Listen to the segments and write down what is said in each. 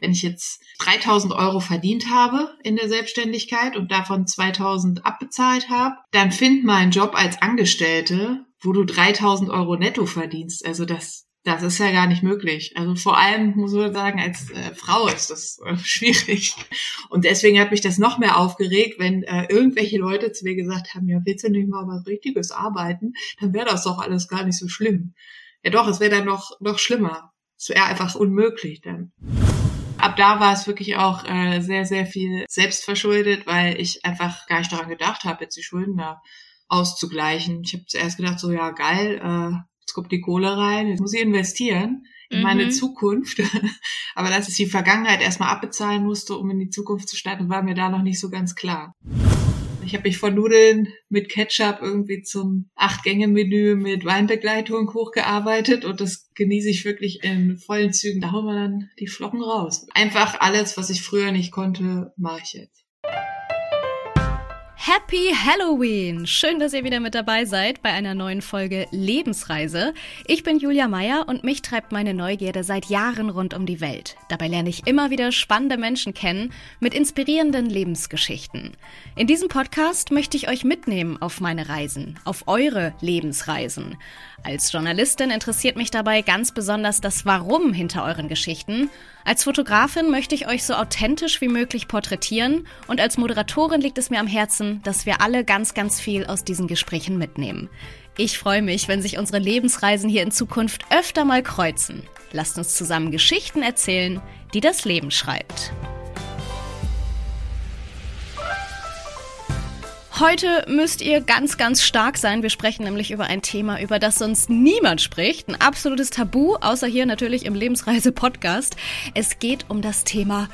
Wenn ich jetzt 3000 Euro verdient habe in der Selbstständigkeit und davon 2000 abbezahlt habe, dann find mal einen Job als Angestellte, wo du 3000 Euro netto verdienst. Also das, das ist ja gar nicht möglich. Also vor allem muss man sagen, als äh, Frau ist das äh, schwierig. Und deswegen hat mich das noch mehr aufgeregt, wenn äh, irgendwelche Leute zu mir gesagt haben, ja, willst du nicht mal was Richtiges arbeiten? Dann wäre das doch alles gar nicht so schlimm. Ja doch, es wäre dann noch, noch schlimmer. Es wäre einfach unmöglich dann ab da war es wirklich auch äh, sehr, sehr viel selbstverschuldet, weil ich einfach gar nicht daran gedacht habe, jetzt die Schulden da auszugleichen. Ich habe zuerst gedacht, so ja geil, äh, jetzt kommt die Kohle rein, jetzt muss ich investieren in mhm. meine Zukunft. Aber dass ich die Vergangenheit erstmal abbezahlen musste, um in die Zukunft zu starten, war mir da noch nicht so ganz klar. Ich habe mich von Nudeln mit Ketchup irgendwie zum Acht-Gänge-Menü mit Weinbegleitung hochgearbeitet und das genieße ich wirklich in vollen Zügen. Da hauen wir dann die Flocken raus. Einfach alles, was ich früher nicht konnte, mache ich jetzt. Happy Halloween! Schön, dass ihr wieder mit dabei seid bei einer neuen Folge Lebensreise. Ich bin Julia Meyer und mich treibt meine Neugierde seit Jahren rund um die Welt. Dabei lerne ich immer wieder spannende Menschen kennen mit inspirierenden Lebensgeschichten. In diesem Podcast möchte ich euch mitnehmen auf meine Reisen, auf eure Lebensreisen. Als Journalistin interessiert mich dabei ganz besonders das Warum hinter euren Geschichten. Als Fotografin möchte ich euch so authentisch wie möglich porträtieren und als Moderatorin liegt es mir am Herzen, dass wir alle ganz, ganz viel aus diesen Gesprächen mitnehmen. Ich freue mich, wenn sich unsere Lebensreisen hier in Zukunft öfter mal kreuzen. Lasst uns zusammen Geschichten erzählen, die das Leben schreibt. Heute müsst ihr ganz, ganz stark sein. Wir sprechen nämlich über ein Thema, über das sonst niemand spricht. Ein absolutes Tabu, außer hier natürlich im Lebensreise-Podcast. Es geht um das Thema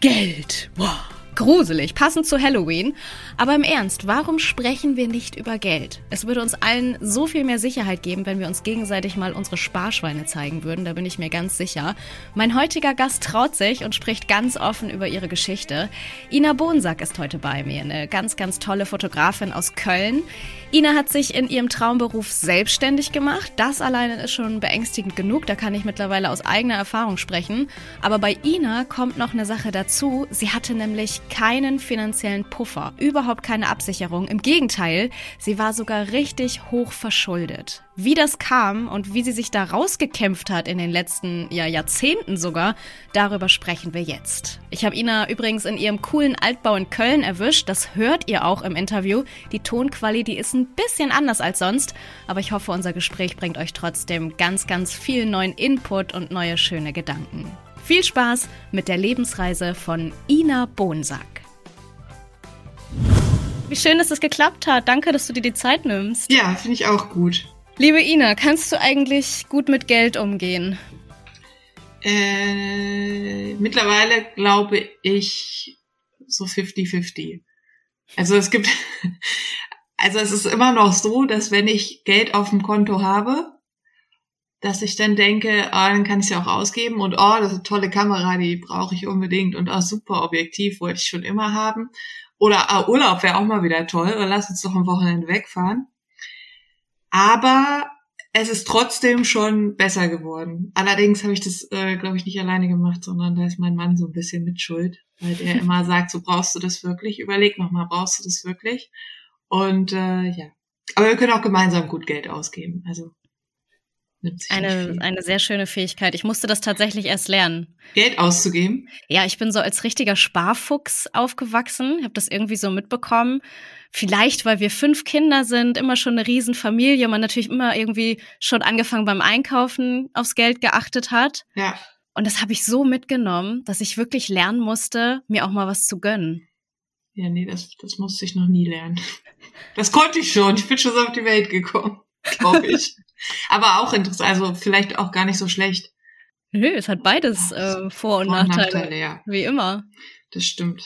Geld. Wow. Gruselig, passend zu Halloween. Aber im Ernst, warum sprechen wir nicht über Geld? Es würde uns allen so viel mehr Sicherheit geben, wenn wir uns gegenseitig mal unsere Sparschweine zeigen würden, da bin ich mir ganz sicher. Mein heutiger Gast traut sich und spricht ganz offen über ihre Geschichte. Ina Bohnsack ist heute bei mir, eine ganz, ganz tolle Fotografin aus Köln. Ina hat sich in ihrem Traumberuf selbstständig gemacht. Das alleine ist schon beängstigend genug, da kann ich mittlerweile aus eigener Erfahrung sprechen. Aber bei Ina kommt noch eine Sache dazu. Sie hatte nämlich keinen finanziellen Puffer, überhaupt keine Absicherung. Im Gegenteil, sie war sogar richtig hoch verschuldet. Wie das kam und wie sie sich da rausgekämpft hat in den letzten ja, Jahrzehnten sogar, darüber sprechen wir jetzt. Ich habe Ina übrigens in ihrem coolen Altbau in Köln erwischt. Das hört ihr auch im Interview. Die Tonqualität ist ein bisschen anders als sonst, aber ich hoffe, unser Gespräch bringt euch trotzdem ganz, ganz viel neuen Input und neue schöne Gedanken. Viel Spaß mit der Lebensreise von Ina Bohnsack. Wie schön, dass es geklappt hat. Danke, dass du dir die Zeit nimmst. Ja, finde ich auch gut. Liebe Ina, kannst du eigentlich gut mit Geld umgehen? Äh, mittlerweile glaube ich so 50-50. Also es gibt, also es ist immer noch so, dass wenn ich Geld auf dem Konto habe, dass ich dann denke, ah, dann kann ich sie auch ausgeben und oh, das ist eine tolle Kamera, die brauche ich unbedingt und oh, super Objektiv wollte ich schon immer haben. Oder ah, Urlaub wäre auch mal wieder toll, oder lass uns doch am Wochenende wegfahren. Aber es ist trotzdem schon besser geworden. Allerdings habe ich das, äh, glaube ich, nicht alleine gemacht, sondern da ist mein Mann so ein bisschen mit Schuld, weil der immer sagt, so brauchst du das wirklich? Überleg nochmal, brauchst du das wirklich? Und äh, ja, aber wir können auch gemeinsam gut Geld ausgeben. Also eine, eine sehr schöne Fähigkeit. Ich musste das tatsächlich erst lernen. Geld auszugeben? Ja, ich bin so als richtiger Sparfuchs aufgewachsen. Ich habe das irgendwie so mitbekommen. Vielleicht, weil wir fünf Kinder sind, immer schon eine Riesenfamilie, man natürlich immer irgendwie schon angefangen beim Einkaufen aufs Geld geachtet hat. Ja. Und das habe ich so mitgenommen, dass ich wirklich lernen musste, mir auch mal was zu gönnen. Ja, nee, das, das musste ich noch nie lernen. Das konnte ich schon. Ich bin schon so auf die Welt gekommen, glaube ich. Aber auch interessant, also vielleicht auch gar nicht so schlecht. Nö, es hat beides äh, Vor- und Vor Nachteile. Nachteile ja. Wie immer. Das stimmt.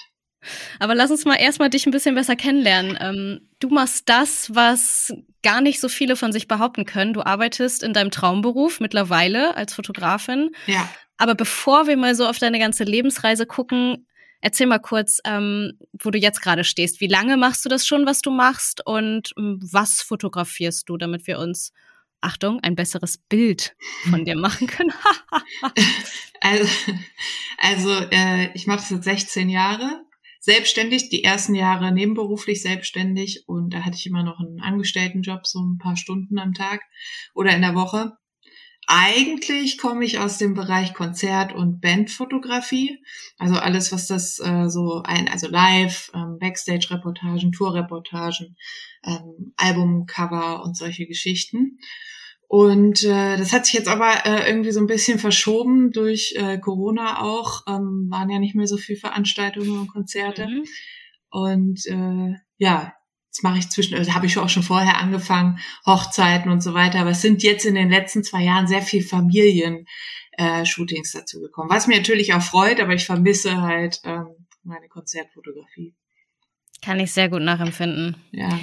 Aber lass uns mal erstmal dich ein bisschen besser kennenlernen. Ähm, du machst das, was gar nicht so viele von sich behaupten können. Du arbeitest in deinem Traumberuf mittlerweile als Fotografin. Ja. Aber bevor wir mal so auf deine ganze Lebensreise gucken, erzähl mal kurz, ähm, wo du jetzt gerade stehst. Wie lange machst du das schon, was du machst? Und ähm, was fotografierst du, damit wir uns Achtung, ein besseres Bild von dir machen können. also, also äh, ich mache das jetzt 16 Jahre. Selbstständig, die ersten Jahre nebenberuflich selbstständig und da hatte ich immer noch einen Angestelltenjob, so ein paar Stunden am Tag oder in der Woche. Eigentlich komme ich aus dem Bereich Konzert- und Bandfotografie, also alles, was das äh, so ein, also Live, ähm, Backstage-Reportagen, Tour-Reportagen, ähm, Albumcover und solche Geschichten. Und äh, das hat sich jetzt aber äh, irgendwie so ein bisschen verschoben durch äh, Corona auch. Ähm, waren ja nicht mehr so viele Veranstaltungen und Konzerte. Mhm. Und äh, ja, das mache ich zwischen, also habe ich auch schon vorher angefangen, Hochzeiten und so weiter. Aber es sind jetzt in den letzten zwei Jahren sehr viel Familien-Shootings äh, dazu gekommen. Was mir natürlich auch freut, aber ich vermisse halt ähm, meine Konzertfotografie. Kann ich sehr gut nachempfinden. Ja.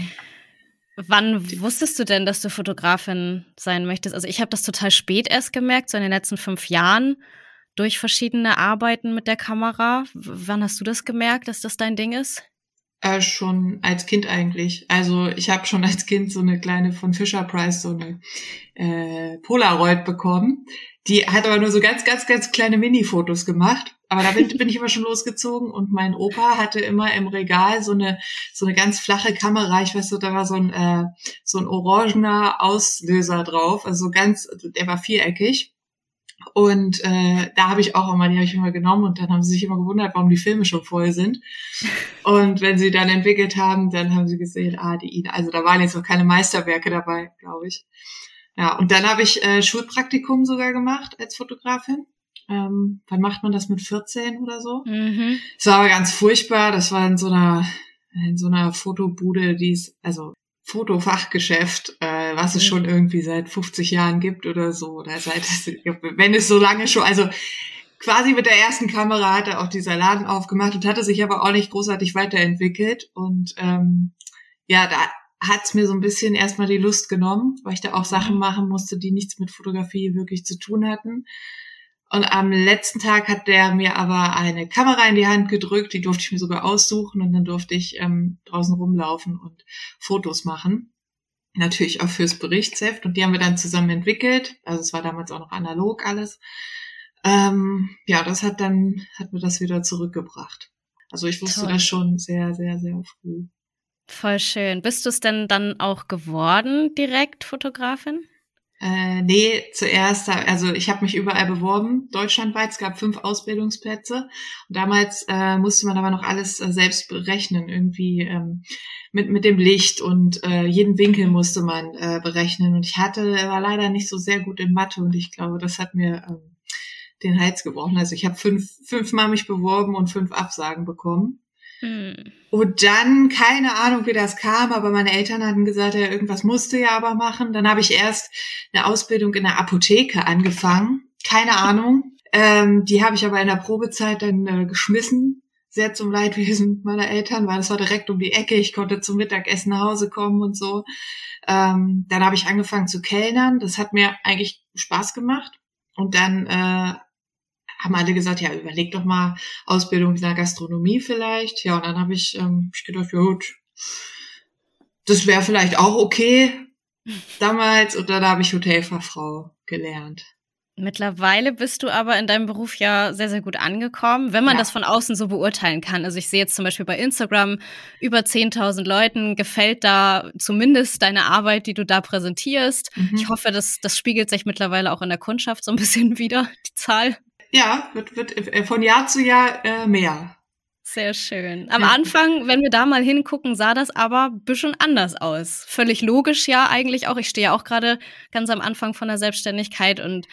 Wann wusstest du denn, dass du Fotografin sein möchtest? Also ich habe das total spät erst gemerkt, so in den letzten fünf Jahren durch verschiedene Arbeiten mit der Kamera. W wann hast du das gemerkt, dass das dein Ding ist? Äh, schon als Kind eigentlich. Also ich habe schon als Kind so eine kleine von Fisher Price so eine äh, Polaroid bekommen. Die hat aber nur so ganz, ganz, ganz kleine Mini-Fotos gemacht. Aber da bin, bin ich immer schon losgezogen und mein Opa hatte immer im Regal so eine so eine ganz flache Kamera. Ich weiß so, da war so ein äh, so ein orangener Auslöser drauf, also ganz, der war viereckig. Und äh, da habe ich auch immer, die habe ich immer genommen und dann haben sie sich immer gewundert, warum die Filme schon voll sind. Und wenn sie dann entwickelt haben, dann haben sie gesehen, ah, die, also da waren jetzt noch keine Meisterwerke dabei, glaube ich. Ja, und dann habe ich äh, Schulpraktikum sogar gemacht als Fotografin. Ähm, wann macht man das mit 14 oder so? Mhm. Das war aber ganz furchtbar. Das war in so einer in so einer Fotobude, die ist, also Fotofachgeschäft, äh, was es mhm. schon irgendwie seit 50 Jahren gibt oder so, oder seit, wenn es so lange schon, also quasi mit der ersten Kamera hat er auch dieser Laden aufgemacht und hatte sich aber auch nicht großartig weiterentwickelt. Und ähm, ja, da hat's mir so ein bisschen erstmal die Lust genommen, weil ich da auch Sachen mhm. machen musste, die nichts mit Fotografie wirklich zu tun hatten. Und am letzten Tag hat der mir aber eine Kamera in die Hand gedrückt, die durfte ich mir sogar aussuchen und dann durfte ich ähm, draußen rumlaufen und Fotos machen. Natürlich auch fürs Berichtsheft und die haben wir dann zusammen entwickelt. Also es war damals auch noch analog alles. Ähm, ja, das hat dann, hat mir das wieder zurückgebracht. Also ich wusste Toll. das schon sehr, sehr, sehr früh. Voll schön. Bist du es denn dann auch geworden, direkt Fotografin? Äh, nee, zuerst, also ich habe mich überall beworben, deutschlandweit. Es gab fünf Ausbildungsplätze. Und damals äh, musste man aber noch alles äh, selbst berechnen, irgendwie ähm, mit, mit dem Licht und äh, jeden Winkel musste man äh, berechnen. Und ich hatte, war leider nicht so sehr gut in Mathe und ich glaube, das hat mir ähm, den Hals gebrochen. Also ich habe fünf, fünfmal mich beworben und fünf Absagen bekommen. Hm. Und dann, keine Ahnung, wie das kam, aber meine Eltern hatten gesagt, ja, irgendwas musste ja aber machen. Dann habe ich erst eine Ausbildung in der Apotheke angefangen. Keine Ahnung. Ähm, die habe ich aber in der Probezeit dann äh, geschmissen. Sehr zum Leidwesen meiner Eltern, weil es war direkt um die Ecke. Ich konnte zum Mittagessen nach Hause kommen und so. Ähm, dann habe ich angefangen zu kellnern. Das hat mir eigentlich Spaß gemacht. Und dann äh, haben alle gesagt, ja, überleg doch mal Ausbildung in der Gastronomie vielleicht. Ja, und dann habe ich, ähm, ich gedacht, ja gut, das wäre vielleicht auch okay damals. Und dann habe ich Hotelfachfrau gelernt. Mittlerweile bist du aber in deinem Beruf ja sehr, sehr gut angekommen, wenn man ja. das von außen so beurteilen kann. Also ich sehe jetzt zum Beispiel bei Instagram über 10.000 Leuten gefällt da zumindest deine Arbeit, die du da präsentierst. Mhm. Ich hoffe, das, das spiegelt sich mittlerweile auch in der Kundschaft so ein bisschen wieder, die Zahl. Ja, wird, wird äh, von Jahr zu Jahr äh, mehr. Sehr schön. Am ja. Anfang, wenn wir da mal hingucken, sah das aber ein bisschen anders aus. Völlig logisch ja eigentlich auch. Ich stehe ja auch gerade ganz am Anfang von der Selbstständigkeit und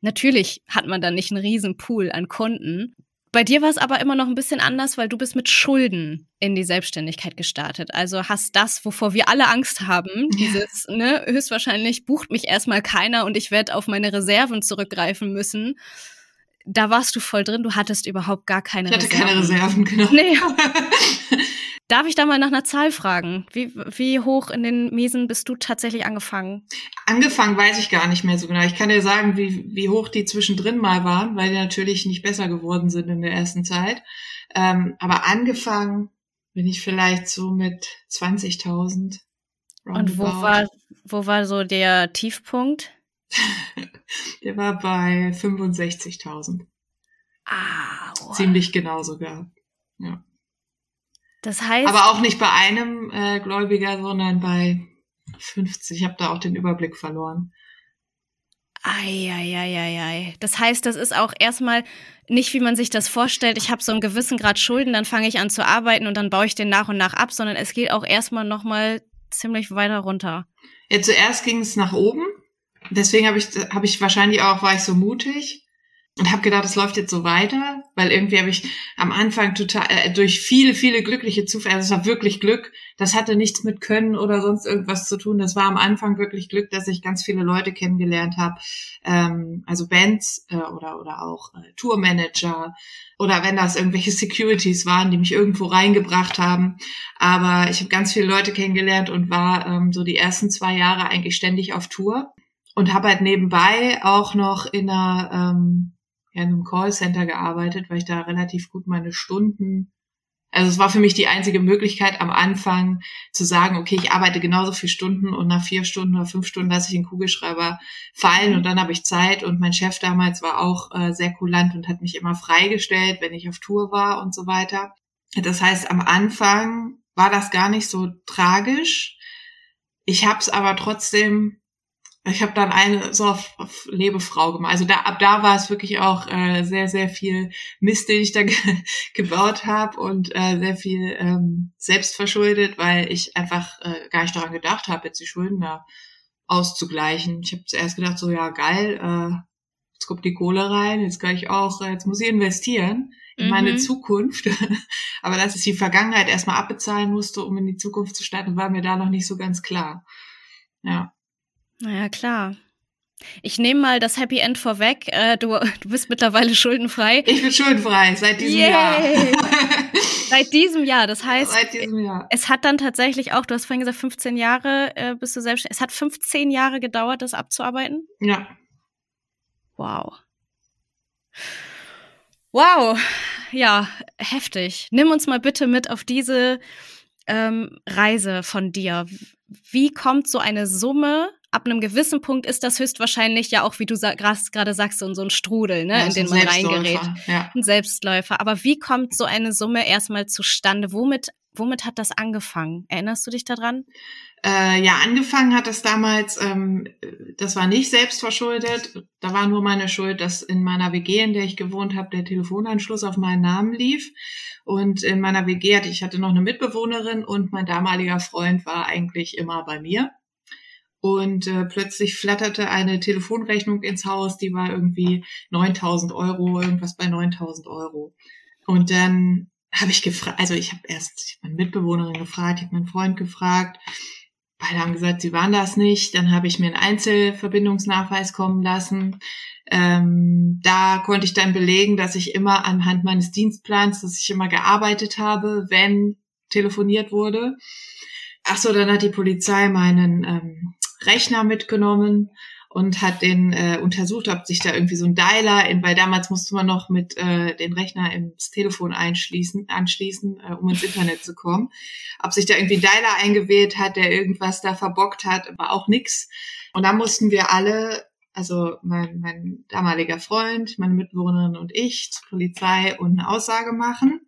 natürlich hat man da nicht einen riesen Pool an Kunden. Bei dir war es aber immer noch ein bisschen anders, weil du bist mit Schulden in die Selbstständigkeit gestartet. Also hast das, wovor wir alle Angst haben, ja. dieses, ne, höchstwahrscheinlich bucht mich erstmal keiner und ich werde auf meine Reserven zurückgreifen müssen da warst du voll drin, du hattest überhaupt gar keine Reserven. Ich hatte Reserven. keine Reserven, genau. Nee. Darf ich da mal nach einer Zahl fragen? Wie, wie hoch in den Miesen bist du tatsächlich angefangen? Angefangen weiß ich gar nicht mehr so genau. Ich kann dir sagen, wie, wie hoch die zwischendrin mal waren, weil die natürlich nicht besser geworden sind in der ersten Zeit. Ähm, aber angefangen bin ich vielleicht so mit 20.000. Und wo war, wo war so der Tiefpunkt? der war bei 65.000. Ah, wow. Ziemlich genau sogar. Ja. Das heißt. Aber auch nicht bei einem äh, Gläubiger, sondern bei 50. Ich habe da auch den Überblick verloren. Eieieiei. Das heißt, das ist auch erstmal nicht, wie man sich das vorstellt. Ich habe so einen gewissen Grad Schulden, dann fange ich an zu arbeiten und dann baue ich den nach und nach ab, sondern es geht auch erstmal nochmal ziemlich weiter runter. Ja, zuerst ging es nach oben. Deswegen habe ich, hab ich wahrscheinlich auch, war ich so mutig und habe gedacht, es läuft jetzt so weiter, weil irgendwie habe ich am Anfang total äh, durch viele viele glückliche Zufälle, also es war wirklich Glück, das hatte nichts mit Können oder sonst irgendwas zu tun. Das war am Anfang wirklich Glück, dass ich ganz viele Leute kennengelernt habe, ähm, also Bands äh, oder oder auch äh, Tourmanager oder wenn das irgendwelche Securities waren, die mich irgendwo reingebracht haben. Aber ich habe ganz viele Leute kennengelernt und war ähm, so die ersten zwei Jahre eigentlich ständig auf Tour und habe halt nebenbei auch noch in einer ähm, ja, in einem Callcenter gearbeitet, weil ich da relativ gut meine Stunden, also es war für mich die einzige Möglichkeit am Anfang zu sagen, okay, ich arbeite genauso viele Stunden und nach vier Stunden oder fünf Stunden lasse ich den Kugelschreiber fallen und dann habe ich Zeit und mein Chef damals war auch äh, sehr kulant und hat mich immer freigestellt, wenn ich auf Tour war und so weiter. Das heißt, am Anfang war das gar nicht so tragisch. Ich habe es aber trotzdem ich habe dann eine so auf, auf Lebefrau gemacht. Also da, ab da war es wirklich auch äh, sehr, sehr viel Mist, den ich da ge gebaut habe und äh, sehr viel ähm, selbst verschuldet, weil ich einfach äh, gar nicht daran gedacht habe, jetzt die Schulden da auszugleichen. Ich habe zuerst gedacht, so ja geil, äh, jetzt kommt die Kohle rein, jetzt kann ich auch, äh, jetzt muss ich investieren in mhm. meine Zukunft. Aber dass ich die Vergangenheit erstmal abbezahlen musste, um in die Zukunft zu starten, war mir da noch nicht so ganz klar. Ja. Naja, klar. Ich nehme mal das Happy End vorweg. Äh, du, du bist mittlerweile schuldenfrei. Ich bin schuldenfrei seit diesem Yay. Jahr. seit diesem Jahr. Das heißt, seit diesem Jahr. es hat dann tatsächlich auch, du hast vorhin gesagt, 15 Jahre äh, bist du selbstständig. Es hat 15 Jahre gedauert, das abzuarbeiten? Ja. Wow. Wow. Ja, heftig. Nimm uns mal bitte mit auf diese ähm, Reise von dir. Wie kommt so eine Summe ab einem gewissen Punkt ist das höchstwahrscheinlich ja auch, wie du sa gerade sagst, so, so ein Strudel, ne, ja, in den man reingerät. Ja. Ein Selbstläufer. Aber wie kommt so eine Summe erstmal zustande? Womit, womit hat das angefangen? Erinnerst du dich daran? Äh, ja, angefangen hat das damals, ähm, das war nicht selbstverschuldet. Da war nur meine Schuld, dass in meiner WG, in der ich gewohnt habe, der Telefonanschluss auf meinen Namen lief. Und in meiner WG hatte ich hatte noch eine Mitbewohnerin und mein damaliger Freund war eigentlich immer bei mir. Und äh, plötzlich flatterte eine Telefonrechnung ins Haus, die war irgendwie 9000 Euro, irgendwas bei 9000 Euro. Und dann habe ich gefragt, also ich habe erst ich hab meine Mitbewohnerin gefragt, ich habe meinen Freund gefragt. Beide haben gesagt, sie waren das nicht. Dann habe ich mir einen Einzelverbindungsnachweis kommen lassen. Ähm, da konnte ich dann belegen, dass ich immer anhand meines Dienstplans, dass ich immer gearbeitet habe, wenn telefoniert wurde. Ach so, dann hat die Polizei meinen ähm, Rechner mitgenommen und hat den äh, untersucht, ob sich da irgendwie so ein Dialer, in, weil damals musste man noch mit äh, den Rechner ins Telefon einschließen, anschließen, äh, um ins Internet zu kommen, ob sich da irgendwie ein Dialer eingewählt hat, der irgendwas da verbockt hat, war auch nix. Und da mussten wir alle, also mein, mein damaliger Freund, meine Mitbewohnerin und ich, zur Polizei und eine Aussage machen.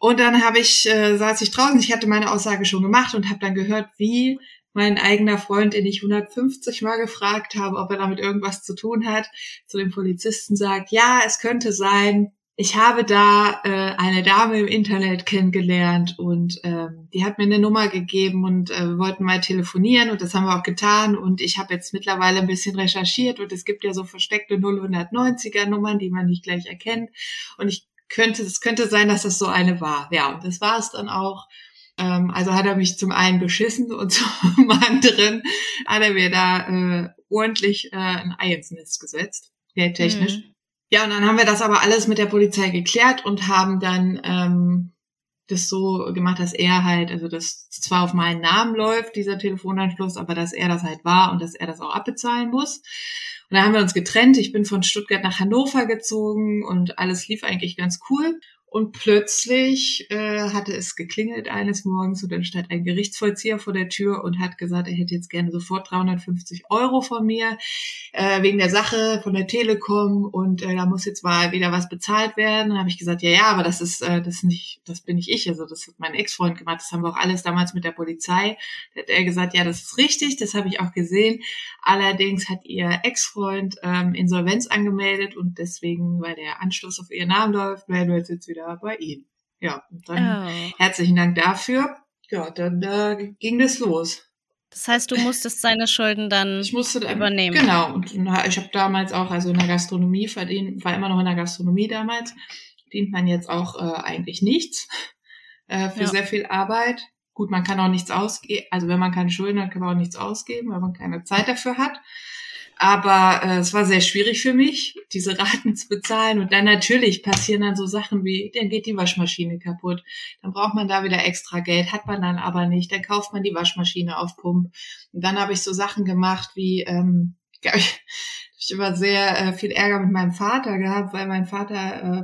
Und dann habe ich, äh, saß ich draußen, ich hatte meine Aussage schon gemacht und habe dann gehört, wie mein eigener Freund, den ich 150 Mal gefragt habe, ob er damit irgendwas zu tun hat, zu dem Polizisten sagt, ja, es könnte sein, ich habe da äh, eine Dame im Internet kennengelernt und ähm, die hat mir eine Nummer gegeben und äh, wir wollten mal telefonieren und das haben wir auch getan und ich habe jetzt mittlerweile ein bisschen recherchiert und es gibt ja so versteckte 090er Nummern, die man nicht gleich erkennt und ich könnte, es könnte sein, dass das so eine war. Ja, und das war es dann auch. Ähm, also hat er mich zum einen beschissen und zum anderen hat er mir da äh, ordentlich äh, ein Ei ins Nest gesetzt, geldtechnisch. Mhm. Ja, und dann haben wir das aber alles mit der Polizei geklärt und haben dann ähm, das so gemacht, dass er halt, also das zwar auf meinen Namen läuft, dieser Telefonanschluss, aber dass er das halt war und dass er das auch abbezahlen muss. Und da haben wir uns getrennt. Ich bin von Stuttgart nach Hannover gezogen und alles lief eigentlich ganz cool. Und plötzlich äh, hatte es geklingelt eines Morgens und dann stand ein Gerichtsvollzieher vor der Tür und hat gesagt, er hätte jetzt gerne sofort 350 Euro von mir äh, wegen der Sache von der Telekom und äh, da muss jetzt mal wieder was bezahlt werden. Dann habe ich gesagt, ja, ja, aber das ist äh, das nicht, das bin nicht ich. Also das hat mein Ex-Freund gemacht. Das haben wir auch alles damals mit der Polizei. Da hat er gesagt, ja, das ist richtig, das habe ich auch gesehen. Allerdings hat ihr Ex-Freund ähm, Insolvenz angemeldet und deswegen, weil der Anschluss auf ihren Namen läuft, melden wir jetzt wieder wieder bei ihm. Ja, dann oh. herzlichen Dank dafür. Ja, dann äh, ging das los. Das heißt, du musstest seine Schulden dann ich musste übernehmen. Genau. Und ich habe damals auch, also in der Gastronomie verdient, war immer noch in der Gastronomie damals, verdient man jetzt auch äh, eigentlich nichts äh, für ja. sehr viel Arbeit. Gut, man kann auch nichts ausgeben, also wenn man keine Schulden hat, kann man auch nichts ausgeben, weil man keine Zeit dafür hat. Aber äh, es war sehr schwierig für mich, diese Raten zu bezahlen. Und dann natürlich passieren dann so Sachen wie, dann geht die Waschmaschine kaputt. Dann braucht man da wieder extra Geld, hat man dann aber nicht. Dann kauft man die Waschmaschine auf Pump. Und dann habe ich so Sachen gemacht wie, ähm, ich, ich immer sehr äh, viel Ärger mit meinem Vater gehabt, weil mein Vater äh,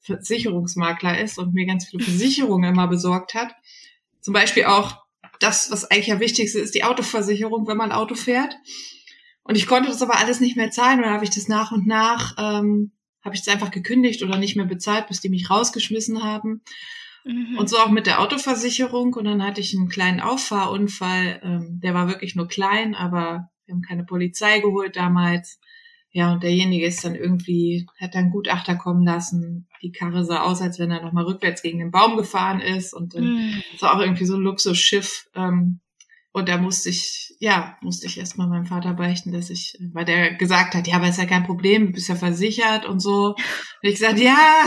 Versicherungsmakler ist und mir ganz viele Versicherungen immer besorgt hat. Zum Beispiel auch das, was eigentlich am wichtigsten ist, die Autoversicherung, wenn man Auto fährt. Und ich konnte das aber alles nicht mehr zahlen und dann habe ich das nach und nach, ähm, habe ich das einfach gekündigt oder nicht mehr bezahlt, bis die mich rausgeschmissen haben. Mhm. Und so auch mit der Autoversicherung. Und dann hatte ich einen kleinen Auffahrunfall. Ähm, der war wirklich nur klein, aber wir haben keine Polizei geholt damals. Ja, und derjenige ist dann irgendwie, hat dann Gutachter kommen lassen. Die Karre sah aus, als wenn er nochmal rückwärts gegen den Baum gefahren ist. Und dann mhm. war auch irgendwie so ein Luxusschiff. Ähm, und da musste ich, ja, musste ich erstmal meinem Vater beichten, dass ich, weil der gesagt hat, ja, aber ist ja kein Problem, du bist ja versichert und so. Und ich gesagt, ja,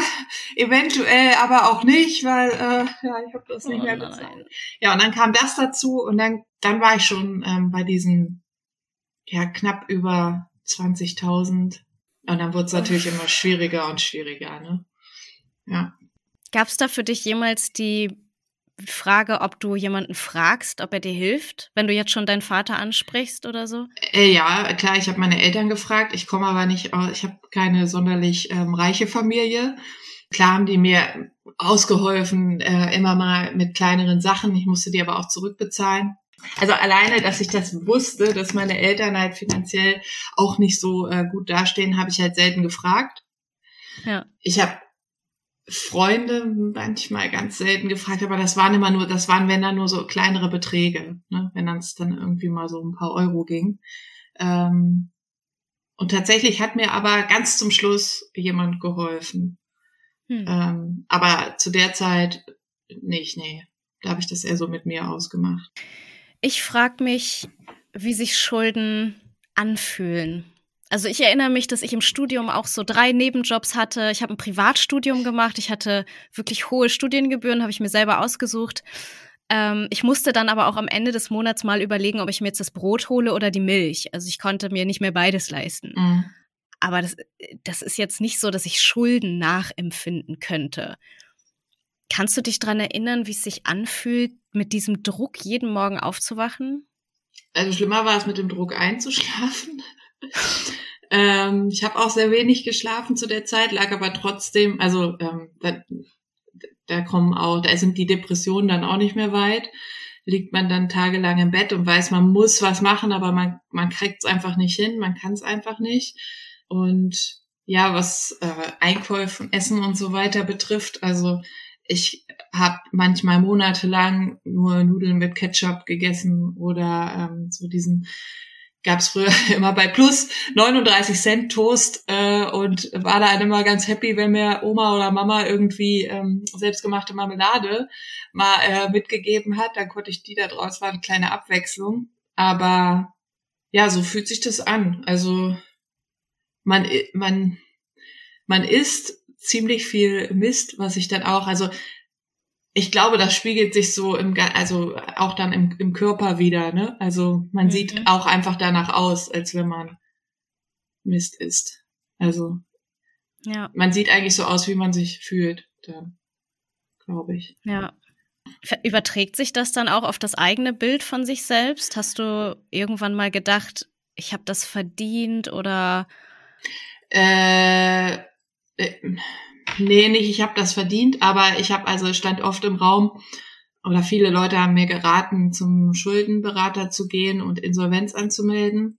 eventuell, aber auch nicht, weil äh, ja, ich habe das nicht oh mehr bezahlt. Ja, und dann kam das dazu und dann, dann war ich schon ähm, bei diesen, ja, knapp über 20.000. Und dann wurde es natürlich immer schwieriger und schwieriger, ne? Ja. Gab es da für dich jemals die Frage, ob du jemanden fragst, ob er dir hilft, wenn du jetzt schon deinen Vater ansprichst oder so? Äh, ja, klar, ich habe meine Eltern gefragt. Ich komme aber nicht aus, ich habe keine sonderlich ähm, reiche Familie. Klar haben die mir ausgeholfen, äh, immer mal mit kleineren Sachen. Ich musste die aber auch zurückbezahlen. Also alleine, dass ich das wusste, dass meine Eltern halt finanziell auch nicht so äh, gut dastehen, habe ich halt selten gefragt. Ja. Ich habe Freunde manchmal ganz selten gefragt, aber das waren immer nur, das waren wenn dann nur so kleinere Beträge, ne? wenn dann es dann irgendwie mal so ein paar Euro ging. Ähm, und tatsächlich hat mir aber ganz zum Schluss jemand geholfen. Hm. Ähm, aber zu der Zeit nicht, nee. Da habe ich das eher so mit mir ausgemacht. Ich frage mich, wie sich Schulden anfühlen. Also ich erinnere mich, dass ich im Studium auch so drei Nebenjobs hatte. Ich habe ein Privatstudium gemacht. Ich hatte wirklich hohe Studiengebühren, habe ich mir selber ausgesucht. Ähm, ich musste dann aber auch am Ende des Monats mal überlegen, ob ich mir jetzt das Brot hole oder die Milch. Also ich konnte mir nicht mehr beides leisten. Mhm. Aber das, das ist jetzt nicht so, dass ich Schulden nachempfinden könnte. Kannst du dich daran erinnern, wie es sich anfühlt, mit diesem Druck jeden Morgen aufzuwachen? Also schlimmer war es, mit dem Druck einzuschlafen. Ähm, ich habe auch sehr wenig geschlafen zu der Zeit, lag aber trotzdem, also ähm, da, da kommen auch, da sind die Depressionen dann auch nicht mehr weit. Liegt man dann tagelang im Bett und weiß, man muss was machen, aber man, man kriegt es einfach nicht hin, man kann es einfach nicht. Und ja, was äh, Einkäufe, Essen und so weiter betrifft, also ich habe manchmal monatelang nur Nudeln mit Ketchup gegessen oder ähm, so diesen gab es früher immer bei Plus 39 Cent Toast äh, und war da immer ganz happy, wenn mir Oma oder Mama irgendwie ähm, selbstgemachte Marmelade mal äh, mitgegeben hat. Dann konnte ich die da draus, war eine kleine Abwechslung. Aber ja, so fühlt sich das an. Also man, man, man isst ziemlich viel Mist, was ich dann auch, also ich glaube, das spiegelt sich so im, also auch dann im, im Körper wieder, ne? Also man mhm. sieht auch einfach danach aus, als wenn man Mist isst. Also ja. man sieht eigentlich so aus, wie man sich fühlt, da, glaube ich. Ja. Überträgt sich das dann auch auf das eigene Bild von sich selbst? Hast du irgendwann mal gedacht, ich habe das verdient oder? Äh, äh Nee, nicht, ich habe das verdient, aber ich habe also stand oft im Raum oder viele Leute haben mir geraten, zum Schuldenberater zu gehen und Insolvenz anzumelden.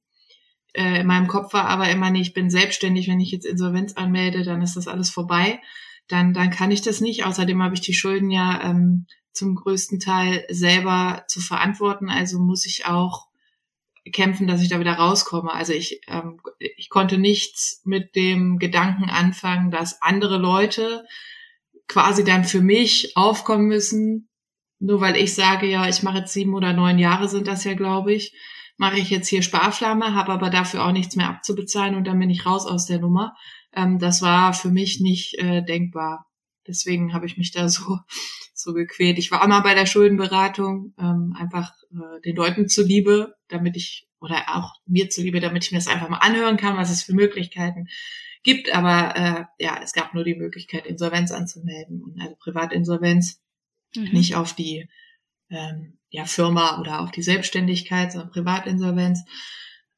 Äh, in meinem Kopf war aber immer nicht, ich bin selbstständig, wenn ich jetzt Insolvenz anmelde, dann ist das alles vorbei. Dann, dann kann ich das nicht. Außerdem habe ich die Schulden ja ähm, zum größten Teil selber zu verantworten. Also muss ich auch kämpfen, dass ich da wieder rauskomme. Also ich, ähm, ich konnte nichts mit dem Gedanken anfangen, dass andere Leute quasi dann für mich aufkommen müssen, nur weil ich sage, ja, ich mache jetzt sieben oder neun Jahre sind das ja, glaube ich, mache ich jetzt hier Sparflamme, habe aber dafür auch nichts mehr abzubezahlen und dann bin ich raus aus der Nummer. Ähm, das war für mich nicht äh, denkbar. Deswegen habe ich mich da so so gequält. Ich war immer bei der Schuldenberatung, ähm, einfach äh, den Leuten zuliebe, damit ich, oder auch mir zuliebe, damit ich mir das einfach mal anhören kann, was es für Möglichkeiten gibt. Aber äh, ja, es gab nur die Möglichkeit, Insolvenz anzumelden und also Privatinsolvenz, mhm. nicht auf die ähm, ja, Firma oder auf die Selbstständigkeit, sondern Privatinsolvenz.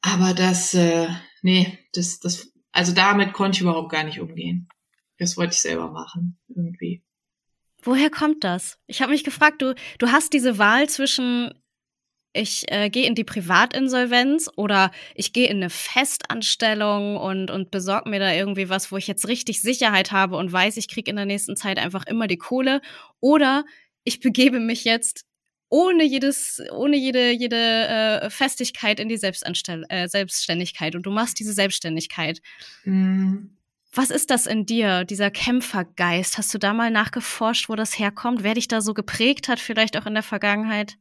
Aber das, äh, nee, das, das, also damit konnte ich überhaupt gar nicht umgehen. Das wollte ich selber machen, irgendwie. Woher kommt das? Ich habe mich gefragt, du, du hast diese Wahl zwischen ich äh, gehe in die Privatinsolvenz oder ich gehe in eine Festanstellung und, und besorge mir da irgendwie was, wo ich jetzt richtig Sicherheit habe und weiß, ich kriege in der nächsten Zeit einfach immer die Kohle. Oder ich begebe mich jetzt ohne jedes, ohne jede, jede äh, Festigkeit in die Selbstanstell äh, Selbstständigkeit und du machst diese Selbstständigkeit. Mhm. Was ist das in dir, dieser Kämpfergeist? Hast du da mal nachgeforscht, wo das herkommt? Wer dich da so geprägt hat, vielleicht auch in der Vergangenheit?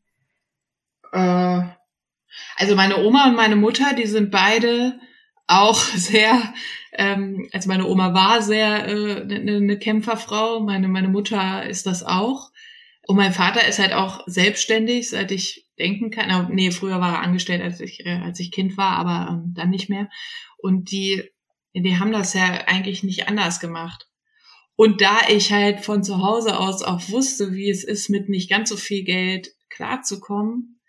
Äh, also meine Oma und meine Mutter, die sind beide auch sehr, ähm, also meine Oma war sehr eine äh, ne, ne Kämpferfrau, meine, meine Mutter ist das auch. Und mein Vater ist halt auch selbstständig, seit ich denken kann. Nee, früher war er angestellt, als ich, äh, als ich Kind war, aber ähm, dann nicht mehr. Und die die haben das ja eigentlich nicht anders gemacht. Und da ich halt von zu Hause aus auch wusste, wie es ist, mit nicht ganz so viel Geld klarzukommen,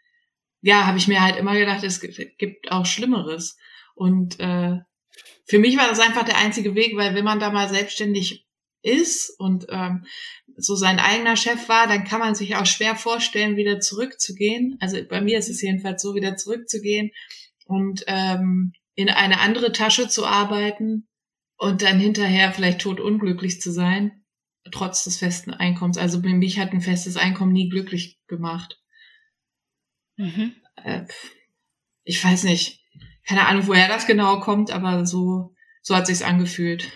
ja, habe ich mir halt immer gedacht, es gibt auch Schlimmeres. Und äh, für mich war das einfach der einzige Weg, weil wenn man da mal selbstständig ist und ähm, so sein eigener Chef war, dann kann man sich auch schwer vorstellen, wieder zurückzugehen. Also bei mir ist es jedenfalls so, wieder zurückzugehen und ähm, in eine andere Tasche zu arbeiten und dann hinterher vielleicht totunglücklich zu sein, trotz des festen Einkommens. Also bei mich hat ein festes Einkommen nie glücklich gemacht. Mhm. Äh, ich weiß nicht, keine Ahnung, woher das genau kommt, aber so, so hat sich's angefühlt.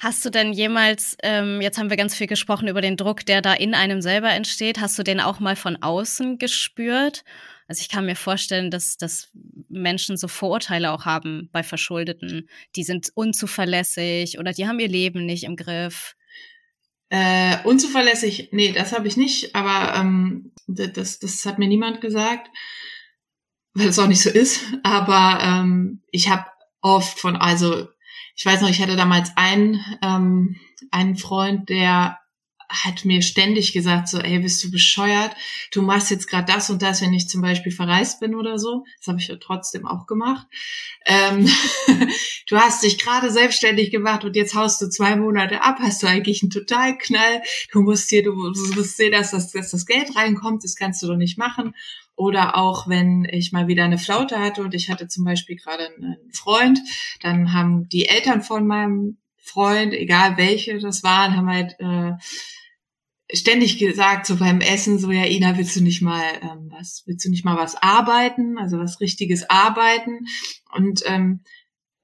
Hast du denn jemals, ähm, jetzt haben wir ganz viel gesprochen über den Druck, der da in einem selber entsteht, hast du den auch mal von außen gespürt? Also ich kann mir vorstellen, dass, dass Menschen so Vorurteile auch haben bei Verschuldeten. Die sind unzuverlässig oder die haben ihr Leben nicht im Griff. Äh, unzuverlässig, nee, das habe ich nicht, aber ähm, das, das hat mir niemand gesagt, weil es auch nicht so ist. Aber ähm, ich habe oft von, also ich weiß noch, ich hatte damals einen, ähm, einen Freund, der hat mir ständig gesagt, so, ey, bist du bescheuert? Du machst jetzt gerade das und das, wenn ich zum Beispiel verreist bin oder so. Das habe ich ja trotzdem auch gemacht. Ähm, du hast dich gerade selbstständig gemacht und jetzt haust du zwei Monate ab, hast du eigentlich einen Totalknall. Du musst hier, du, musst sehen, dass das, dass das Geld reinkommt, das kannst du doch nicht machen. Oder auch wenn ich mal wieder eine Flaute hatte und ich hatte zum Beispiel gerade einen Freund, dann haben die Eltern von meinem Freund, egal welche das waren, haben halt äh, ständig gesagt, so beim Essen, so ja, Ina, willst du nicht mal ähm, was, willst du nicht mal was arbeiten, also was richtiges arbeiten? Und ähm,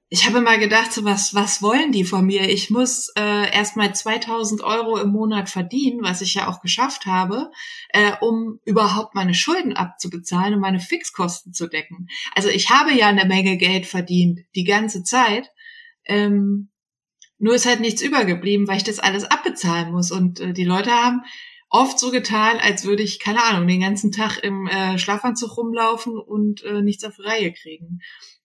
ich habe mal gedacht, so was, was wollen die von mir? Ich muss äh, erst mal 2000 Euro im Monat verdienen, was ich ja auch geschafft habe, äh, um überhaupt meine Schulden abzubezahlen und meine Fixkosten zu decken. Also ich habe ja eine Menge Geld verdient, die ganze Zeit. Ähm, nur ist halt nichts übergeblieben, weil ich das alles abbezahlen muss. Und äh, die Leute haben oft so getan, als würde ich, keine Ahnung, den ganzen Tag im äh, Schlafanzug rumlaufen und äh, nichts auf Reihe kriegen.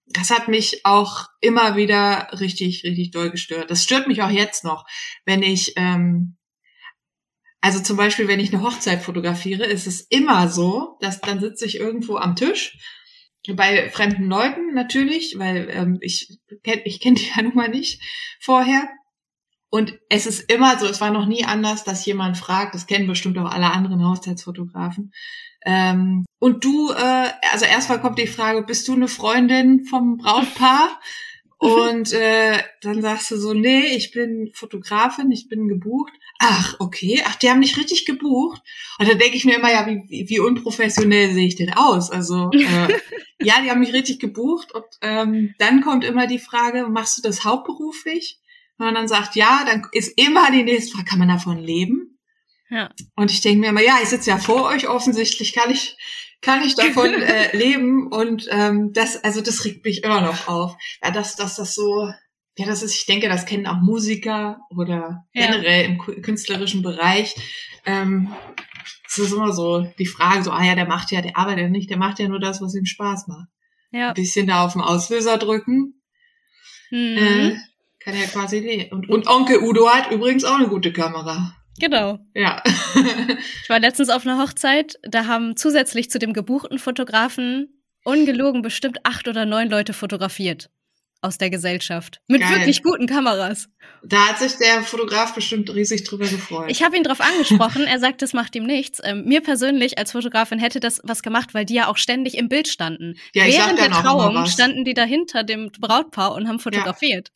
Das hat mich auch immer wieder richtig, richtig doll gestört. Das stört mich auch jetzt noch, wenn ich, ähm, also zum Beispiel, wenn ich eine Hochzeit fotografiere, ist es immer so, dass dann sitze ich irgendwo am Tisch bei fremden Leuten natürlich, weil ähm, ich kenne ich kenn die ja nun mal nicht vorher. Und es ist immer so, es war noch nie anders, dass jemand fragt, das kennen bestimmt auch alle anderen Hochzeitsfotografen. Ähm, und du, äh, also erstmal kommt die Frage, bist du eine Freundin vom Brautpaar? Und äh, dann sagst du so, nee, ich bin Fotografin, ich bin gebucht. Ach, okay, ach, die haben mich richtig gebucht. Und dann denke ich mir immer, ja, wie, wie, unprofessionell sehe ich denn aus? Also, äh, ja, die haben mich richtig gebucht. Und ähm, dann kommt immer die Frage, machst du das hauptberuflich? Wenn man dann sagt, ja, dann ist immer die nächste Frage, kann man davon leben? Ja. Und ich denke mir immer, ja, ich sitze ja vor euch, offensichtlich kann ich kann ich davon äh, leben und ähm, das, also das regt mich immer noch auf. Ja, dass, dass das so, ja, das ist, ich denke, das kennen auch Musiker oder ja. generell im künstlerischen Bereich. Ähm, es ist immer so die Frage, so, ah ja, der macht ja, der arbeitet ja nicht, der macht ja nur das, was ihm Spaß macht. Ja. Ein bisschen da auf den Auslöser drücken. Mhm. Äh, kann ja quasi leben. Und, und Onkel Udo hat übrigens auch eine gute Kamera. Genau. Ja. ich war letztens auf einer Hochzeit, da haben zusätzlich zu dem gebuchten Fotografen ungelogen bestimmt acht oder neun Leute fotografiert aus der Gesellschaft. Mit Geil. wirklich guten Kameras. Da hat sich der Fotograf bestimmt riesig drüber gefreut. Ich habe ihn drauf angesprochen. er sagt, das macht ihm nichts. Ähm, mir persönlich als Fotografin hätte das was gemacht, weil die ja auch ständig im Bild standen. Ja, Während der Trauung standen die dahinter dem Brautpaar und haben fotografiert.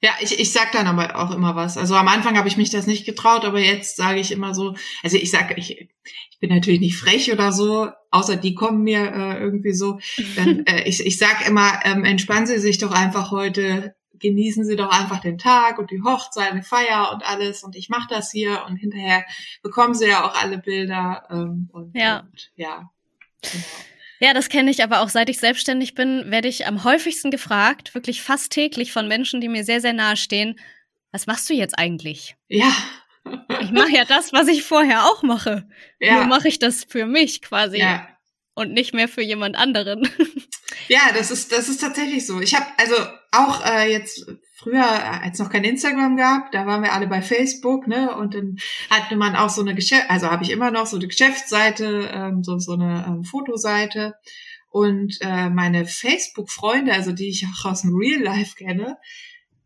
Ja, ich, ich sag dann aber auch immer was. Also am Anfang habe ich mich das nicht getraut, aber jetzt sage ich immer so, also ich sage, ich, ich bin natürlich nicht frech oder so, außer die kommen mir äh, irgendwie so. Dann, äh, ich, ich sag immer, ähm, entspannen Sie sich doch einfach heute, genießen Sie doch einfach den Tag und die Hochzeit, die Feier und alles und ich mache das hier und hinterher bekommen Sie ja auch alle Bilder ähm, und ja, und, ja genau. Ja, das kenne ich, aber auch seit ich selbstständig bin, werde ich am häufigsten gefragt, wirklich fast täglich von Menschen, die mir sehr, sehr nahe stehen, was machst du jetzt eigentlich? Ja. Ich mache ja das, was ich vorher auch mache. Ja. Nur mache ich das für mich quasi ja. und nicht mehr für jemand anderen. Ja, das ist das ist tatsächlich so. Ich habe also auch äh, jetzt früher, als noch kein Instagram gab, da waren wir alle bei Facebook, ne? Und dann hatte man auch so eine Geschäft, also habe ich immer noch so eine Geschäftsseite, ähm, so so eine ähm, Fotoseite. Und äh, meine Facebook-Freunde, also die ich auch aus dem Real Life kenne,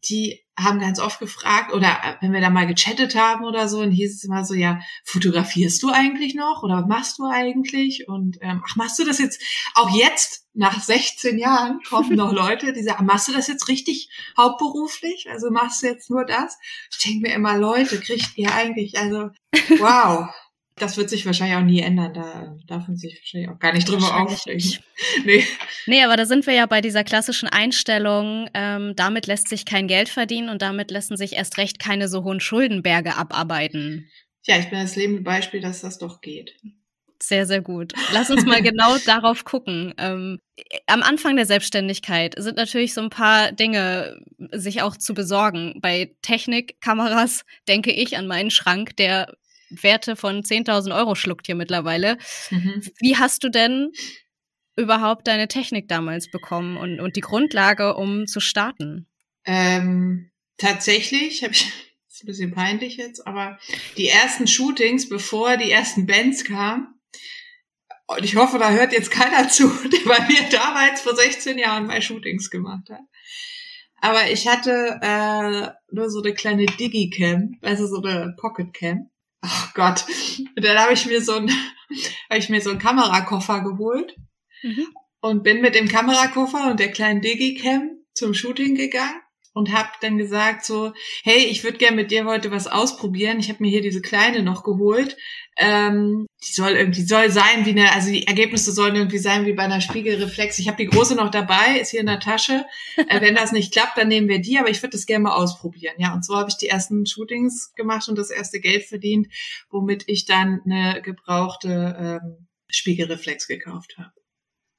die haben ganz oft gefragt, oder äh, wenn wir da mal gechattet haben oder so, dann hieß es immer so, ja, fotografierst du eigentlich noch oder was machst du eigentlich? Und ähm, ach, machst du das jetzt auch jetzt, nach 16 Jahren, kommen noch Leute, die sagen, machst du das jetzt richtig hauptberuflich? Also machst du jetzt nur das? Ich denke mir immer, Leute, kriegt ihr eigentlich, also wow. Das wird sich wahrscheinlich auch nie ändern. Da darf man sich wahrscheinlich auch gar nicht drüber aufregen. Nee. nee, aber da sind wir ja bei dieser klassischen Einstellung, ähm, damit lässt sich kein Geld verdienen und damit lassen sich erst recht keine so hohen Schuldenberge abarbeiten. Ja, ich bin das lebende Beispiel, dass das doch geht. Sehr, sehr gut. Lass uns mal genau darauf gucken. Ähm, am Anfang der Selbstständigkeit sind natürlich so ein paar Dinge sich auch zu besorgen. Bei Technik, Kameras denke ich an meinen Schrank, der Werte von 10.000 Euro schluckt hier mittlerweile. Mhm. Wie hast du denn überhaupt deine Technik damals bekommen und, und die Grundlage, um zu starten? Ähm, tatsächlich habe ich, ist ein bisschen peinlich jetzt, aber die ersten Shootings, bevor die ersten Bands kamen, und ich hoffe, da hört jetzt keiner zu, der bei mir damals vor 16 Jahren mal Shootings gemacht hat. Aber ich hatte äh, nur so eine kleine Digicam, also so eine Pocketcam. Oh Gott. Und dann habe ich mir so ein, habe ich mir so einen Kamerakoffer geholt mhm. und bin mit dem Kamerakoffer und der kleinen Digicam zum Shooting gegangen und habe dann gesagt so, hey, ich würde gerne mit dir heute was ausprobieren. Ich habe mir hier diese kleine noch geholt. Ähm, die soll irgendwie soll sein wie eine, also die Ergebnisse sollen irgendwie sein wie bei einer Spiegelreflex. Ich habe die große noch dabei, ist hier in der Tasche. Äh, wenn das nicht klappt, dann nehmen wir die, aber ich würde das gerne mal ausprobieren. Ja, und so habe ich die ersten Shootings gemacht und das erste Geld verdient, womit ich dann eine gebrauchte ähm, Spiegelreflex gekauft habe.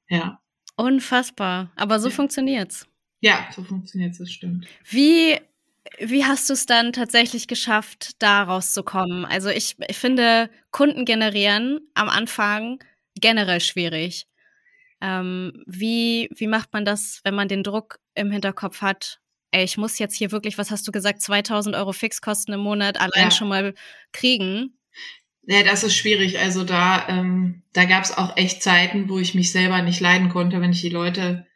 Ja. Unfassbar. Aber so ja. funktioniert's. Ja, so funktioniert es, stimmt. Wie, wie hast du es dann tatsächlich geschafft, da rauszukommen? Also ich, ich finde, Kunden generieren am Anfang generell schwierig. Ähm, wie, wie macht man das, wenn man den Druck im Hinterkopf hat? Ey, ich muss jetzt hier wirklich, was hast du gesagt, 2000 Euro Fixkosten im Monat allein ja. schon mal kriegen. Ja, das ist schwierig. Also da, ähm, da gab es auch echt Zeiten, wo ich mich selber nicht leiden konnte, wenn ich die Leute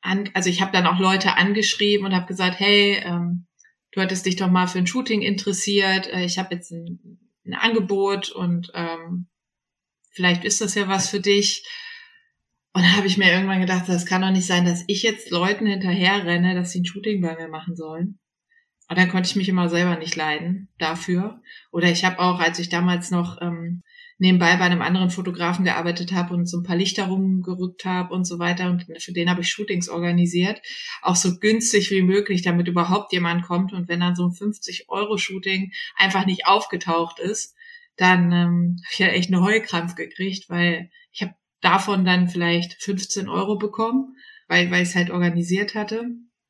an, also ich habe dann auch Leute angeschrieben und habe gesagt, hey, ähm, du hattest dich doch mal für ein Shooting interessiert, äh, ich habe jetzt ein, ein, Angebot und ähm, vielleicht ist das ja was für dich. Und dann habe ich mir irgendwann gedacht, das kann doch nicht sein, dass ich jetzt Leuten hinterher renne, dass sie ein Shooting bei mir machen sollen. Und dann konnte ich mich immer selber nicht leiden dafür. Oder ich habe auch, als ich damals noch ähm, nebenbei bei einem anderen Fotografen gearbeitet habe und so ein paar Lichter rumgerückt habe und so weiter. Und für den habe ich Shootings organisiert. Auch so günstig wie möglich, damit überhaupt jemand kommt. Und wenn dann so ein 50-Euro-Shooting einfach nicht aufgetaucht ist, dann ähm, habe ich ja echt eine Heulkrampf gekriegt, weil ich habe davon dann vielleicht 15 Euro bekommen, weil, weil ich es halt organisiert hatte.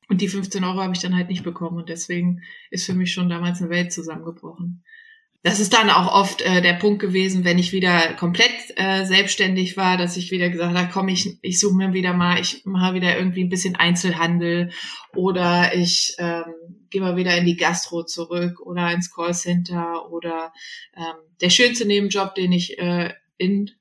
Und die 15 Euro habe ich dann halt nicht bekommen. Und deswegen ist für mich schon damals eine Welt zusammengebrochen das ist dann auch oft äh, der Punkt gewesen, wenn ich wieder komplett äh, selbstständig war, dass ich wieder gesagt habe, komm, ich, ich suche mir wieder mal, ich mache wieder irgendwie ein bisschen Einzelhandel oder ich ähm, gehe mal wieder in die Gastro zurück oder ins Callcenter oder ähm, der schönste Nebenjob, den ich äh, in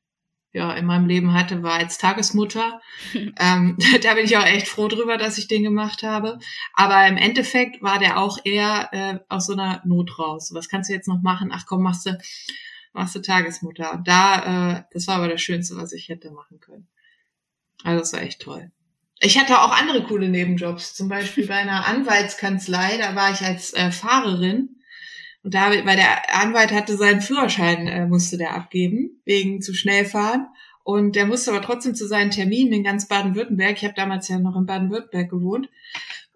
ja, in meinem Leben hatte, war als Tagesmutter. ähm, da bin ich auch echt froh drüber, dass ich den gemacht habe. Aber im Endeffekt war der auch eher äh, aus so einer Not raus. Was kannst du jetzt noch machen? Ach komm, machst du, machst du Tagesmutter. Und da, äh, das war aber das Schönste, was ich hätte machen können. Also das war echt toll. Ich hatte auch andere coole Nebenjobs. Zum Beispiel bei einer Anwaltskanzlei, da war ich als äh, Fahrerin und da, weil der Anwalt hatte seinen Führerschein, äh, musste der abgeben, wegen zu schnell fahren. Und der musste aber trotzdem zu seinen Terminen in ganz Baden-Württemberg. Ich habe damals ja noch in Baden-Württemberg gewohnt.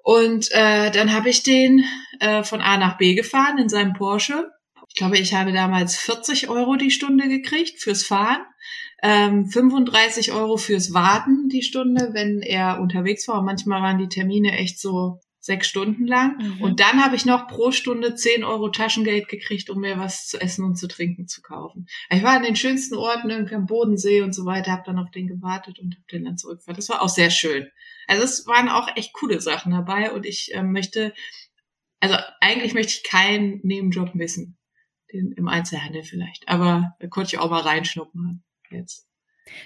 Und äh, dann habe ich den äh, von A nach B gefahren in seinem Porsche. Ich glaube, ich habe damals 40 Euro die Stunde gekriegt fürs Fahren, ähm, 35 Euro fürs Warten die Stunde, wenn er unterwegs war. Und manchmal waren die Termine echt so sechs Stunden lang. Mhm. Und dann habe ich noch pro Stunde zehn Euro Taschengeld gekriegt, um mir was zu essen und zu trinken zu kaufen. Ich war an den schönsten Orten, irgendwie am Bodensee und so weiter, habe dann auf den gewartet und habe den dann zurückgefahren. Das war auch sehr schön. Also es waren auch echt coole Sachen dabei und ich äh, möchte, also eigentlich möchte ich keinen Nebenjob missen. Den im Einzelhandel vielleicht. Aber da konnte ich auch mal reinschnuppern jetzt.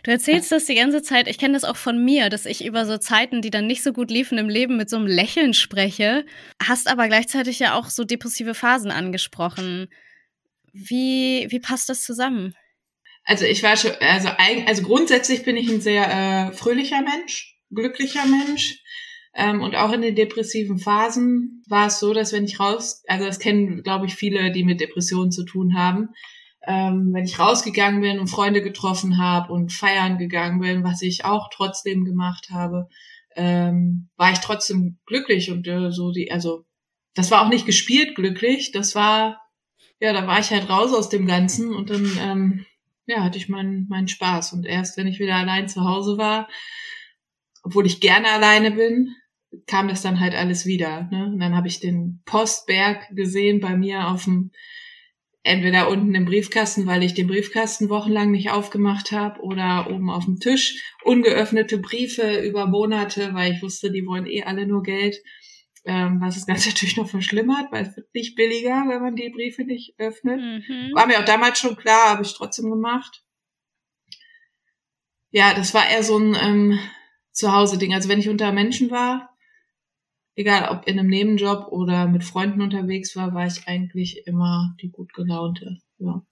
Du erzählst das die ganze Zeit, ich kenne das auch von mir, dass ich über so Zeiten, die dann nicht so gut liefen im Leben, mit so einem Lächeln spreche, hast aber gleichzeitig ja auch so depressive Phasen angesprochen. Wie, wie passt das zusammen? Also ich war schon, also, also grundsätzlich bin ich ein sehr äh, fröhlicher Mensch, glücklicher Mensch. Ähm, und auch in den depressiven Phasen war es so, dass wenn ich raus, also das kennen, glaube ich, viele, die mit Depressionen zu tun haben, ähm, wenn ich rausgegangen bin und Freunde getroffen habe und feiern gegangen bin, was ich auch trotzdem gemacht habe, ähm, war ich trotzdem glücklich und äh, so die, also das war auch nicht gespielt glücklich, das war, ja, da war ich halt raus aus dem Ganzen und dann, ähm, ja, hatte ich meinen meinen Spaß und erst wenn ich wieder allein zu Hause war, obwohl ich gerne alleine bin, kam das dann halt alles wieder. Ne? Und dann habe ich den Postberg gesehen bei mir auf dem entweder unten im Briefkasten, weil ich den Briefkasten wochenlang nicht aufgemacht habe, oder oben auf dem Tisch ungeöffnete Briefe über Monate, weil ich wusste, die wollen eh alle nur Geld. Ähm, was das Ganze natürlich noch verschlimmert, weil es wird nicht billiger, wenn man die Briefe nicht öffnet. Mhm. War mir auch damals schon klar, habe ich trotzdem gemacht. Ja, das war eher so ein ähm, Zuhause-Ding. Also wenn ich unter Menschen war, egal ob in einem Nebenjob oder mit Freunden unterwegs war, war ich eigentlich immer die gut gelaunte. Ja.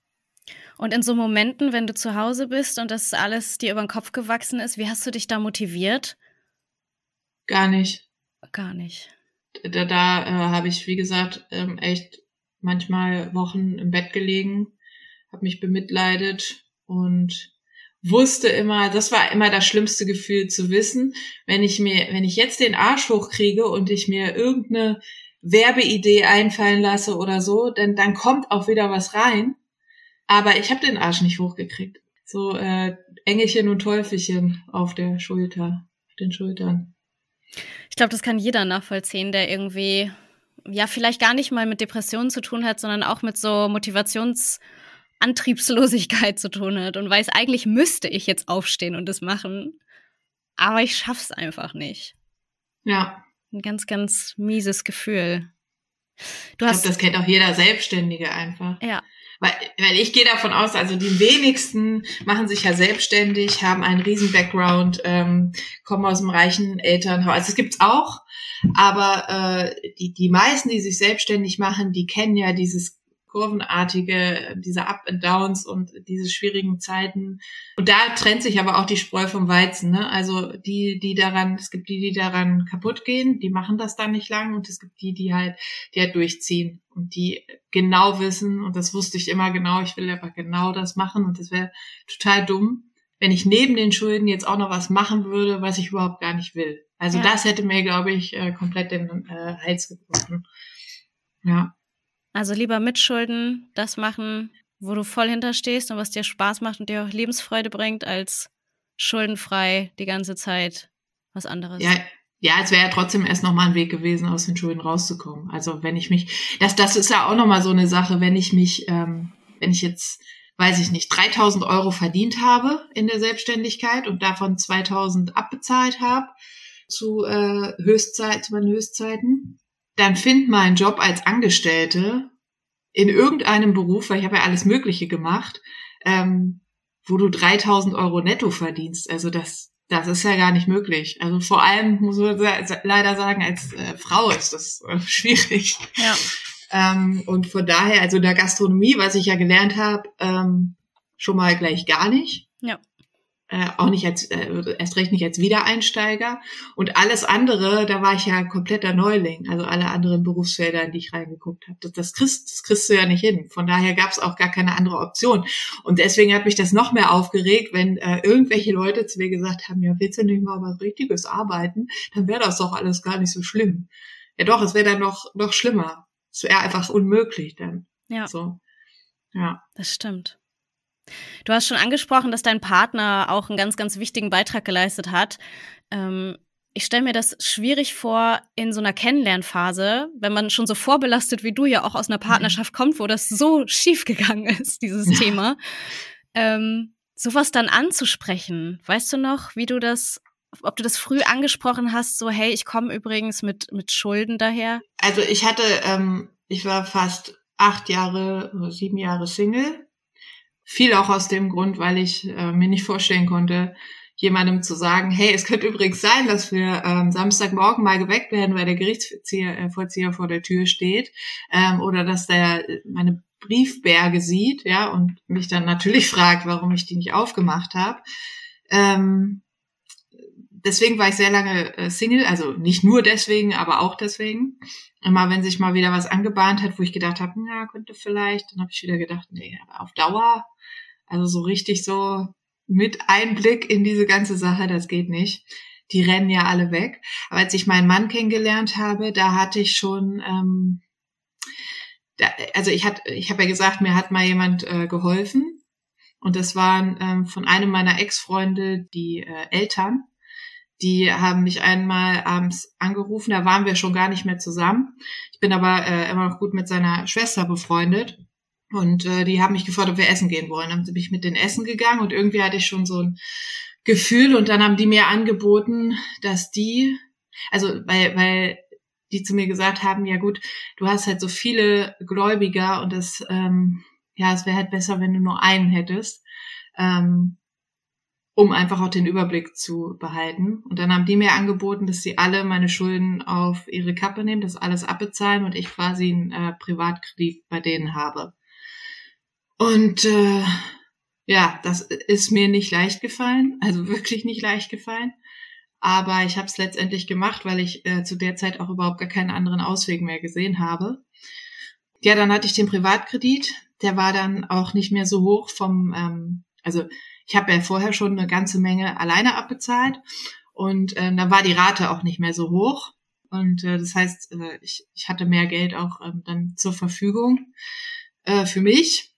Und in so Momenten, wenn du zu Hause bist und das alles dir über den Kopf gewachsen ist, wie hast du dich da motiviert? Gar nicht. Gar nicht. Da, da äh, habe ich, wie gesagt, ähm, echt manchmal Wochen im Bett gelegen, habe mich bemitleidet und wusste immer, das war immer das schlimmste Gefühl zu wissen, wenn ich mir, wenn ich jetzt den Arsch hochkriege und ich mir irgendeine Werbeidee einfallen lasse oder so, denn dann kommt auch wieder was rein. Aber ich habe den Arsch nicht hochgekriegt. So äh, Engelchen und Teufelchen auf der Schulter, auf den Schultern. Ich glaube, das kann jeder nachvollziehen, der irgendwie ja vielleicht gar nicht mal mit Depressionen zu tun hat, sondern auch mit so Motivations Antriebslosigkeit zu tun hat und weiß, eigentlich müsste ich jetzt aufstehen und das machen, aber ich schaff's einfach nicht. Ja. Ein ganz, ganz mieses Gefühl. Du ich glaube, das kennt auch jeder Selbstständige einfach. Ja. Weil, weil ich gehe davon aus, also die wenigsten machen sich ja selbstständig, haben einen riesen Background, ähm, kommen aus einem reichen Elternhaus. Also es gibt's auch, aber äh, die, die meisten, die sich selbstständig machen, die kennen ja dieses kurvenartige, diese Up and Downs und diese schwierigen Zeiten. Und da trennt sich aber auch die Spreu vom Weizen. Ne? Also die, die daran, es gibt die, die daran kaputt gehen, die machen das dann nicht lang und es gibt die, die halt, die halt durchziehen und die genau wissen, und das wusste ich immer genau, ich will aber genau das machen und das wäre total dumm, wenn ich neben den Schulden jetzt auch noch was machen würde, was ich überhaupt gar nicht will. Also ja. das hätte mir, glaube ich, äh, komplett den äh, Hals gebrochen. Ja. Also lieber mit Schulden das machen, wo du voll hinterstehst und was dir Spaß macht und dir auch Lebensfreude bringt, als schuldenfrei die ganze Zeit was anderes. Ja, ja, es wäre ja trotzdem erst nochmal ein Weg gewesen, aus den Schulden rauszukommen. Also wenn ich mich, das, das ist ja auch nochmal so eine Sache, wenn ich mich, ähm, wenn ich jetzt, weiß ich nicht, 3000 Euro verdient habe in der Selbstständigkeit und davon 2000 abbezahlt habe zu äh, Höchstzeit, zu meinen Höchstzeiten, dann find mal einen Job als Angestellte in irgendeinem Beruf, weil ich habe ja alles Mögliche gemacht, ähm, wo du 3000 Euro netto verdienst. Also das, das ist ja gar nicht möglich. Also vor allem muss man leider sagen, als äh, Frau ist das äh, schwierig. Ja. Ähm, und von daher, also in der Gastronomie, was ich ja gelernt habe, ähm, schon mal gleich gar nicht. Ja äh, auch nicht als, äh, erst recht nicht als Wiedereinsteiger. Und alles andere, da war ich ja kompletter Neuling. Also alle anderen Berufsfelder, in die ich reingeguckt habe. Das, das, kriegst, das kriegst du ja nicht hin. Von daher gab es auch gar keine andere Option. Und deswegen hat mich das noch mehr aufgeregt, wenn äh, irgendwelche Leute zu mir gesagt haben, ja, willst du nicht mal was Richtiges arbeiten? Dann wäre das doch alles gar nicht so schlimm. Ja doch, es wäre dann noch, noch schlimmer. Es wäre einfach unmöglich dann. Ja. So. Ja. Das stimmt. Du hast schon angesprochen, dass dein Partner auch einen ganz, ganz wichtigen Beitrag geleistet hat. Ähm, ich stelle mir das schwierig vor in so einer Kennenlernphase, wenn man schon so vorbelastet wie du ja auch aus einer Partnerschaft mhm. kommt, wo das so schief gegangen ist, dieses ja. Thema. Ähm, sowas dann anzusprechen. Weißt du noch, wie du das, ob du das früh angesprochen hast, so hey, ich komme übrigens mit, mit Schulden daher? Also ich hatte, ähm, ich war fast acht Jahre, sieben Jahre Single viel auch aus dem Grund, weil ich äh, mir nicht vorstellen konnte, jemandem zu sagen, hey, es könnte übrigens sein, dass wir ähm, Samstagmorgen mal geweckt werden, weil der Gerichtsvollzieher äh, vor der Tür steht ähm, oder dass der äh, meine Briefberge sieht, ja, und mich dann natürlich fragt, warum ich die nicht aufgemacht habe. Ähm, deswegen war ich sehr lange äh, Single, also nicht nur deswegen, aber auch deswegen. Immer wenn sich mal wieder was angebahnt hat, wo ich gedacht habe, na, könnte vielleicht, dann habe ich wieder gedacht, nee, aber auf Dauer also so richtig so mit Einblick in diese ganze Sache, das geht nicht. Die rennen ja alle weg. Aber als ich meinen Mann kennengelernt habe, da hatte ich schon, ähm, da, also ich hatte, ich habe ja gesagt, mir hat mal jemand äh, geholfen. Und das waren ähm, von einem meiner Ex-Freunde die äh, Eltern. Die haben mich einmal abends angerufen, da waren wir schon gar nicht mehr zusammen. Ich bin aber äh, immer noch gut mit seiner Schwester befreundet. Und äh, die haben mich gefragt, ob wir essen gehen wollen. Dann bin ich mit den Essen gegangen und irgendwie hatte ich schon so ein Gefühl und dann haben die mir angeboten, dass die, also weil, weil die zu mir gesagt haben, ja gut, du hast halt so viele Gläubiger und das, ähm, ja, es wäre halt besser, wenn du nur einen hättest, ähm, um einfach auch den Überblick zu behalten. Und dann haben die mir angeboten, dass sie alle meine Schulden auf ihre Kappe nehmen, das alles abbezahlen und ich quasi einen äh, Privatkredit bei denen habe. Und äh, ja, das ist mir nicht leicht gefallen, also wirklich nicht leicht gefallen. Aber ich habe es letztendlich gemacht, weil ich äh, zu der Zeit auch überhaupt gar keinen anderen Ausweg mehr gesehen habe. Ja, dann hatte ich den Privatkredit. Der war dann auch nicht mehr so hoch vom, ähm, also ich habe ja vorher schon eine ganze Menge alleine abbezahlt und äh, da war die Rate auch nicht mehr so hoch. Und äh, das heißt, äh, ich, ich hatte mehr Geld auch ähm, dann zur Verfügung äh, für mich.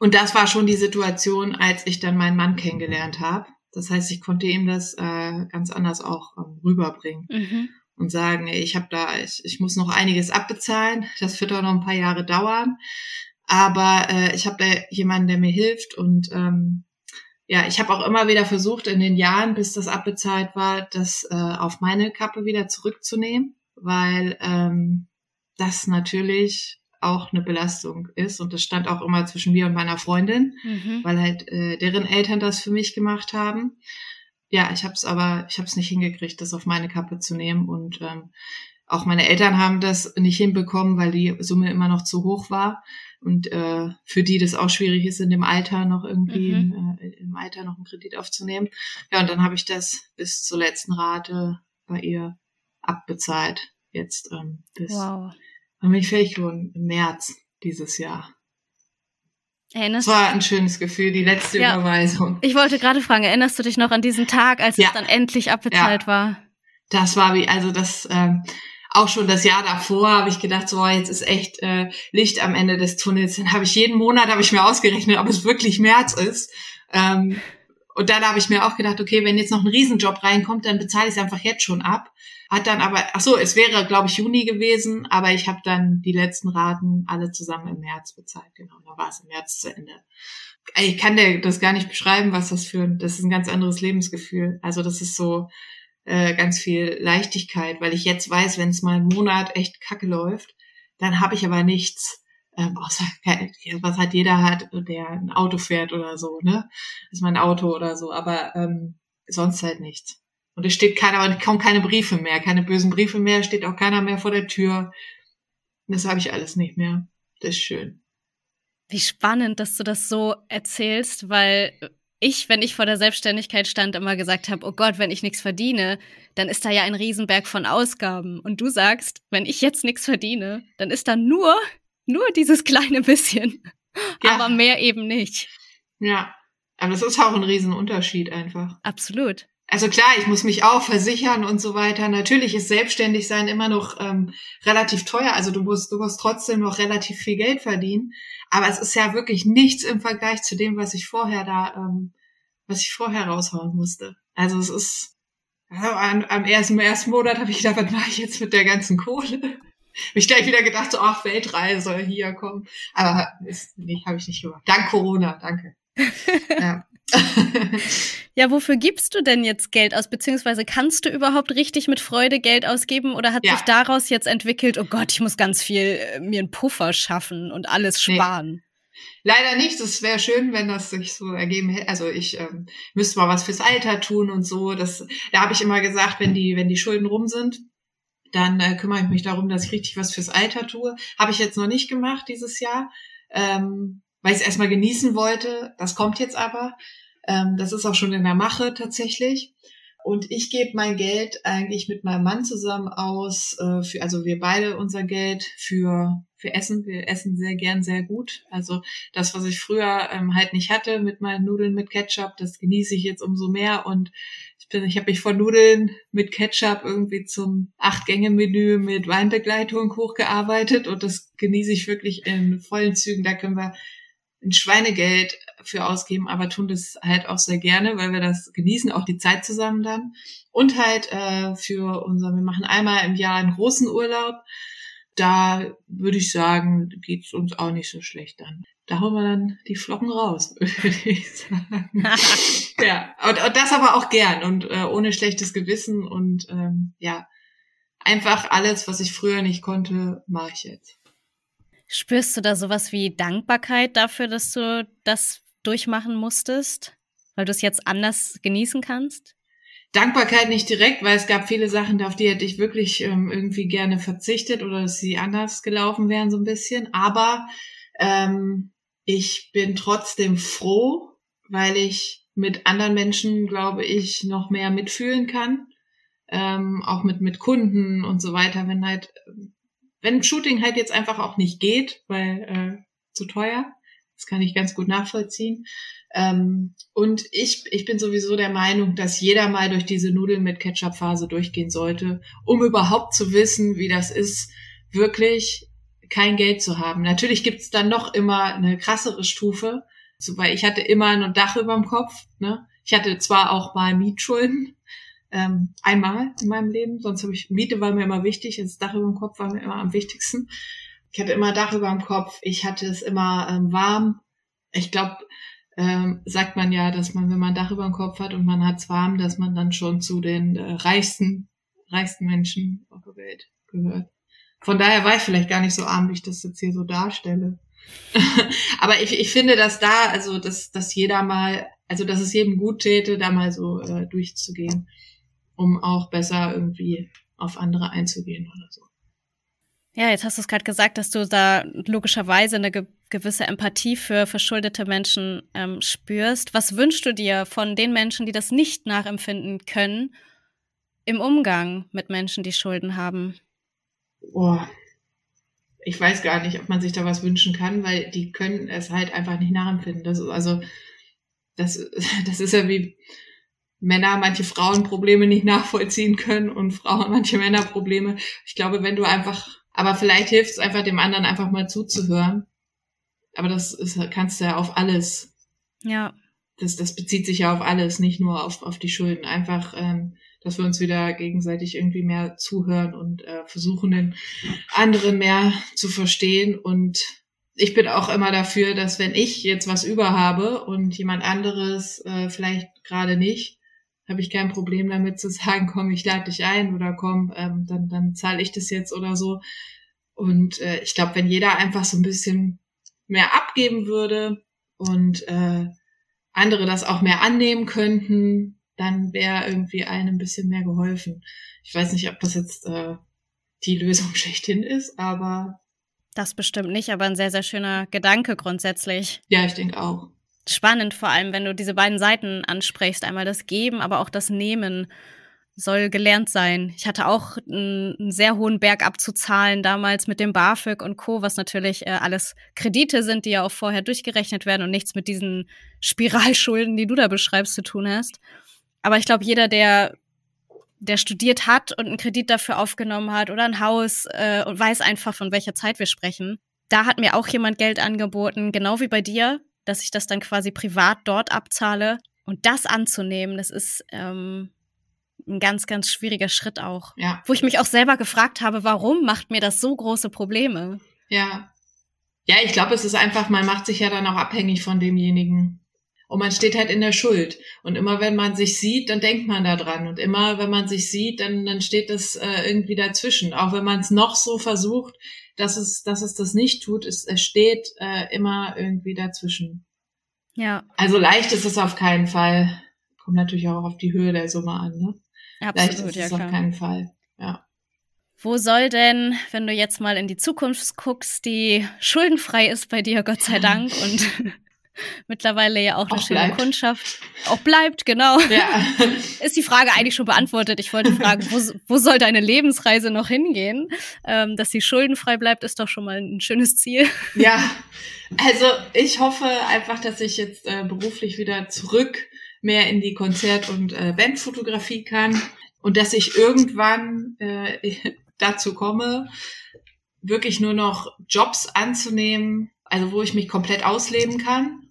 Und das war schon die Situation, als ich dann meinen Mann kennengelernt habe. Das heißt, ich konnte ihm das äh, ganz anders auch ähm, rüberbringen mhm. und sagen, ich habe da, ich, ich muss noch einiges abbezahlen. Das wird auch noch ein paar Jahre dauern. Aber äh, ich habe da jemanden, der mir hilft und ähm, ja, ich habe auch immer wieder versucht, in den Jahren, bis das abbezahlt war, das äh, auf meine Kappe wieder zurückzunehmen, weil ähm, das natürlich auch eine Belastung ist. Und das stand auch immer zwischen mir und meiner Freundin, mhm. weil halt äh, deren Eltern das für mich gemacht haben. Ja, ich habe es aber, ich habe es nicht hingekriegt, das auf meine Kappe zu nehmen. Und ähm, auch meine Eltern haben das nicht hinbekommen, weil die Summe immer noch zu hoch war und äh, für die das auch schwierig ist, in dem Alter noch irgendwie mhm. äh, im Alter noch einen Kredit aufzunehmen. Ja, und dann habe ich das bis zur letzten Rate bei ihr abbezahlt. Jetzt ähm, bis wow. Dann bin ich fertig geworden im März dieses Jahr. Erinnerst das war ein schönes Gefühl, die letzte ja. Überweisung. Ich wollte gerade fragen, erinnerst du dich noch an diesen Tag, als ja. es dann endlich abbezahlt ja. war? Das war wie, also das, ähm, auch schon das Jahr davor habe ich gedacht, so jetzt ist echt äh, Licht am Ende des Tunnels. Dann habe ich jeden Monat habe ich mir ausgerechnet, ob es wirklich März ist. Ähm, und dann habe ich mir auch gedacht, okay, wenn jetzt noch ein Riesenjob reinkommt, dann bezahle ich es einfach jetzt schon ab. Hat dann aber, ach so, es wäre, glaube ich, Juni gewesen, aber ich habe dann die letzten Raten alle zusammen im März bezahlt. Genau, da war es im März zu Ende. Ich kann dir das gar nicht beschreiben, was das für das ist ein ganz anderes Lebensgefühl. Also das ist so, äh, ganz viel Leichtigkeit, weil ich jetzt weiß, wenn es mal einen Monat echt kacke läuft, dann habe ich aber nichts, ähm, außer was halt jeder hat, der ein Auto fährt oder so, ne? Das ist mein Auto oder so, aber ähm, sonst halt nichts. Und es steht keiner, kaum keine Briefe mehr, keine bösen Briefe mehr, steht auch keiner mehr vor der Tür. Das habe ich alles nicht mehr. Das ist schön. Wie spannend, dass du das so erzählst, weil ich, wenn ich vor der Selbstständigkeit stand, immer gesagt habe, oh Gott, wenn ich nichts verdiene, dann ist da ja ein Riesenberg von Ausgaben. Und du sagst, wenn ich jetzt nichts verdiene, dann ist da nur, nur dieses kleine bisschen. Ja. Aber mehr eben nicht. Ja, aber das ist auch ein Riesenunterschied einfach. Absolut. Also klar, ich muss mich auch versichern und so weiter. Natürlich ist selbstständig sein immer noch ähm, relativ teuer. Also du musst, du musst trotzdem noch relativ viel Geld verdienen. Aber es ist ja wirklich nichts im Vergleich zu dem, was ich vorher da, ähm, was ich vorher raushauen musste. Also es ist, also am, am ersten, ersten Monat habe ich gedacht, was mache ich jetzt mit der ganzen Kohle? Habe ich gleich wieder gedacht, so, ach, Weltreise, hier, komm. Aber ist, nee, habe ich nicht gemacht. Dank Corona, danke. ja. Ja, wofür gibst du denn jetzt Geld aus? Beziehungsweise kannst du überhaupt richtig mit Freude Geld ausgeben oder hat ja. sich daraus jetzt entwickelt, oh Gott, ich muss ganz viel äh, mir einen Puffer schaffen und alles sparen? Nee. Leider nicht. Es wäre schön, wenn das sich so ergeben hätte. Also ich ähm, müsste mal was fürs Alter tun und so. Das, da habe ich immer gesagt, wenn die, wenn die Schulden rum sind, dann äh, kümmere ich mich darum, dass ich richtig was fürs Alter tue. Habe ich jetzt noch nicht gemacht dieses Jahr. Ähm, weil ich es erstmal genießen wollte. Das kommt jetzt aber. Ähm, das ist auch schon in der Mache tatsächlich. Und ich gebe mein Geld eigentlich mit meinem Mann zusammen aus, äh, für, also wir beide unser Geld für, für Essen. Wir essen sehr gern, sehr gut. Also das, was ich früher ähm, halt nicht hatte mit meinen Nudeln mit Ketchup, das genieße ich jetzt umso mehr. Und ich bin, ich habe mich von Nudeln mit Ketchup irgendwie zum Acht-Gänge-Menü mit Weinbegleitung hochgearbeitet und das genieße ich wirklich in vollen Zügen. Da können wir ein Schweinegeld für ausgeben, aber tun das halt auch sehr gerne, weil wir das genießen, auch die Zeit zusammen dann. Und halt äh, für unser, wir machen einmal im Jahr einen großen Urlaub. Da würde ich sagen, geht's uns auch nicht so schlecht dann. Da hauen wir dann die Flocken raus, würde ich sagen. ja, und, und, das aber auch gern und äh, ohne schlechtes Gewissen und ähm, ja, einfach alles, was ich früher nicht konnte, mache ich jetzt. Spürst du da sowas wie Dankbarkeit dafür, dass du das durchmachen musstest, weil du es jetzt anders genießen kannst? Dankbarkeit nicht direkt, weil es gab viele Sachen, auf die hätte ich wirklich ähm, irgendwie gerne verzichtet oder dass sie anders gelaufen wären so ein bisschen. Aber ähm, ich bin trotzdem froh, weil ich mit anderen Menschen, glaube ich, noch mehr mitfühlen kann. Ähm, auch mit, mit Kunden und so weiter, wenn halt wenn Shooting halt jetzt einfach auch nicht geht, weil äh, zu teuer, das kann ich ganz gut nachvollziehen. Ähm, und ich, ich bin sowieso der Meinung, dass jeder mal durch diese Nudeln mit Ketchup-Phase durchgehen sollte, um überhaupt zu wissen, wie das ist, wirklich kein Geld zu haben. Natürlich gibt's dann noch immer eine krassere Stufe, so, weil ich hatte immer ein Dach über dem Kopf. Ne? Ich hatte zwar auch mal Mietschulden, ähm, einmal in meinem Leben. Sonst habe ich, Miete war mir immer wichtig, das Dach über dem Kopf war mir immer am wichtigsten. Ich hatte immer Dach über dem Kopf, ich hatte es immer ähm, warm. Ich glaube, ähm, sagt man ja, dass man, wenn man Dach über dem Kopf hat und man hat es warm, dass man dann schon zu den äh, reichsten, reichsten Menschen auf der Welt gehört. Von daher war ich vielleicht gar nicht so arm, wie ich das jetzt hier so darstelle. Aber ich, ich finde, dass da, also dass, dass jeder mal, also dass es jedem gut täte, da mal so äh, durchzugehen, um auch besser irgendwie auf andere einzugehen oder so. Ja, jetzt hast du es gerade gesagt, dass du da logischerweise eine ge gewisse Empathie für verschuldete Menschen ähm, spürst. Was wünschst du dir von den Menschen, die das nicht nachempfinden können, im Umgang mit Menschen, die Schulden haben? Boah, ich weiß gar nicht, ob man sich da was wünschen kann, weil die können es halt einfach nicht nachempfinden. Das ist also, das, das ist ja wie Männer manche Frauen Probleme nicht nachvollziehen können und Frauen manche Männer Probleme. Ich glaube, wenn du einfach, aber vielleicht hilft es einfach dem anderen einfach mal zuzuhören. Aber das ist, kannst du ja auf alles. Ja. Das, das bezieht sich ja auf alles, nicht nur auf, auf die Schulden. Einfach ähm, dass wir uns wieder gegenseitig irgendwie mehr zuhören und äh, versuchen, den anderen mehr zu verstehen. Und ich bin auch immer dafür, dass wenn ich jetzt was über habe und jemand anderes äh, vielleicht gerade nicht, habe ich kein Problem damit zu sagen, komm, ich lade dich ein oder komm, ähm, dann, dann zahle ich das jetzt oder so. Und äh, ich glaube, wenn jeder einfach so ein bisschen mehr abgeben würde und äh, andere das auch mehr annehmen könnten, dann wäre irgendwie allen ein bisschen mehr geholfen. Ich weiß nicht, ob das jetzt äh, die Lösung schlechthin ist, aber. Das bestimmt nicht, aber ein sehr, sehr schöner Gedanke grundsätzlich. Ja, ich denke auch. Spannend vor allem, wenn du diese beiden Seiten ansprichst. Einmal das Geben, aber auch das Nehmen soll gelernt sein. Ich hatte auch einen, sehr hohen Berg abzuzahlen damals mit dem BAföG und Co., was natürlich äh, alles Kredite sind, die ja auch vorher durchgerechnet werden und nichts mit diesen Spiralschulden, die du da beschreibst, zu tun hast. Aber ich glaube, jeder, der der studiert hat und einen Kredit dafür aufgenommen hat oder ein Haus äh, und weiß einfach, von welcher Zeit wir sprechen. Da hat mir auch jemand Geld angeboten, genau wie bei dir, dass ich das dann quasi privat dort abzahle. Und das anzunehmen, das ist ähm, ein ganz, ganz schwieriger Schritt auch. Ja. Wo ich mich auch selber gefragt habe, warum macht mir das so große Probleme? Ja. Ja, ich glaube, es ist einfach, man macht sich ja dann auch abhängig von demjenigen. Und man steht halt in der Schuld. Und immer wenn man sich sieht, dann denkt man da dran. Und immer wenn man sich sieht, dann, dann steht das äh, irgendwie dazwischen. Auch wenn man es noch so versucht, dass es, dass es das nicht tut, es, es steht äh, immer irgendwie dazwischen. Ja. Also leicht ist es auf keinen Fall. Kommt natürlich auch auf die Höhe der Summe an, ne? Absolut, leicht ist ja, es klar. auf keinen Fall. Ja. Wo soll denn, wenn du jetzt mal in die Zukunft guckst, die schuldenfrei ist bei dir, Gott sei Dank, und mittlerweile ja auch eine Auch schöne bleibt. Kundschaft auch bleibt, genau. Ja. Ist die Frage eigentlich schon beantwortet. Ich wollte fragen, wo, wo soll deine Lebensreise noch hingehen? Ähm, dass sie schuldenfrei bleibt, ist doch schon mal ein schönes Ziel. Ja, also ich hoffe einfach, dass ich jetzt äh, beruflich wieder zurück mehr in die Konzert- und äh, Bandfotografie kann und dass ich irgendwann äh, dazu komme, wirklich nur noch Jobs anzunehmen, also wo ich mich komplett ausleben kann,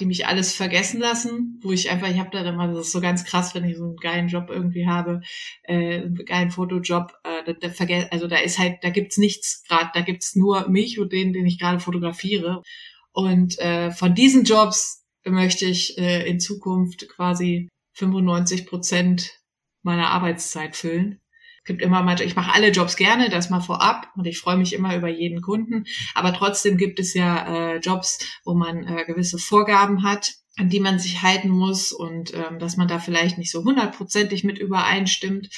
die mich alles vergessen lassen, wo ich einfach, ich habe da immer, das ist so ganz krass, wenn ich so einen geilen Job irgendwie habe, äh, einen geilen Fotojob, äh, da, da verge also da ist halt, da gibt's nichts gerade, da gibt's nur mich und den, den ich gerade fotografiere. Und äh, von diesen Jobs möchte ich äh, in Zukunft quasi 95 Prozent meiner Arbeitszeit füllen. Gibt immer mal, ich mache alle Jobs gerne, das mal vorab und ich freue mich immer über jeden Kunden. Aber trotzdem gibt es ja äh, Jobs, wo man äh, gewisse Vorgaben hat, an die man sich halten muss und ähm, dass man da vielleicht nicht so hundertprozentig mit übereinstimmt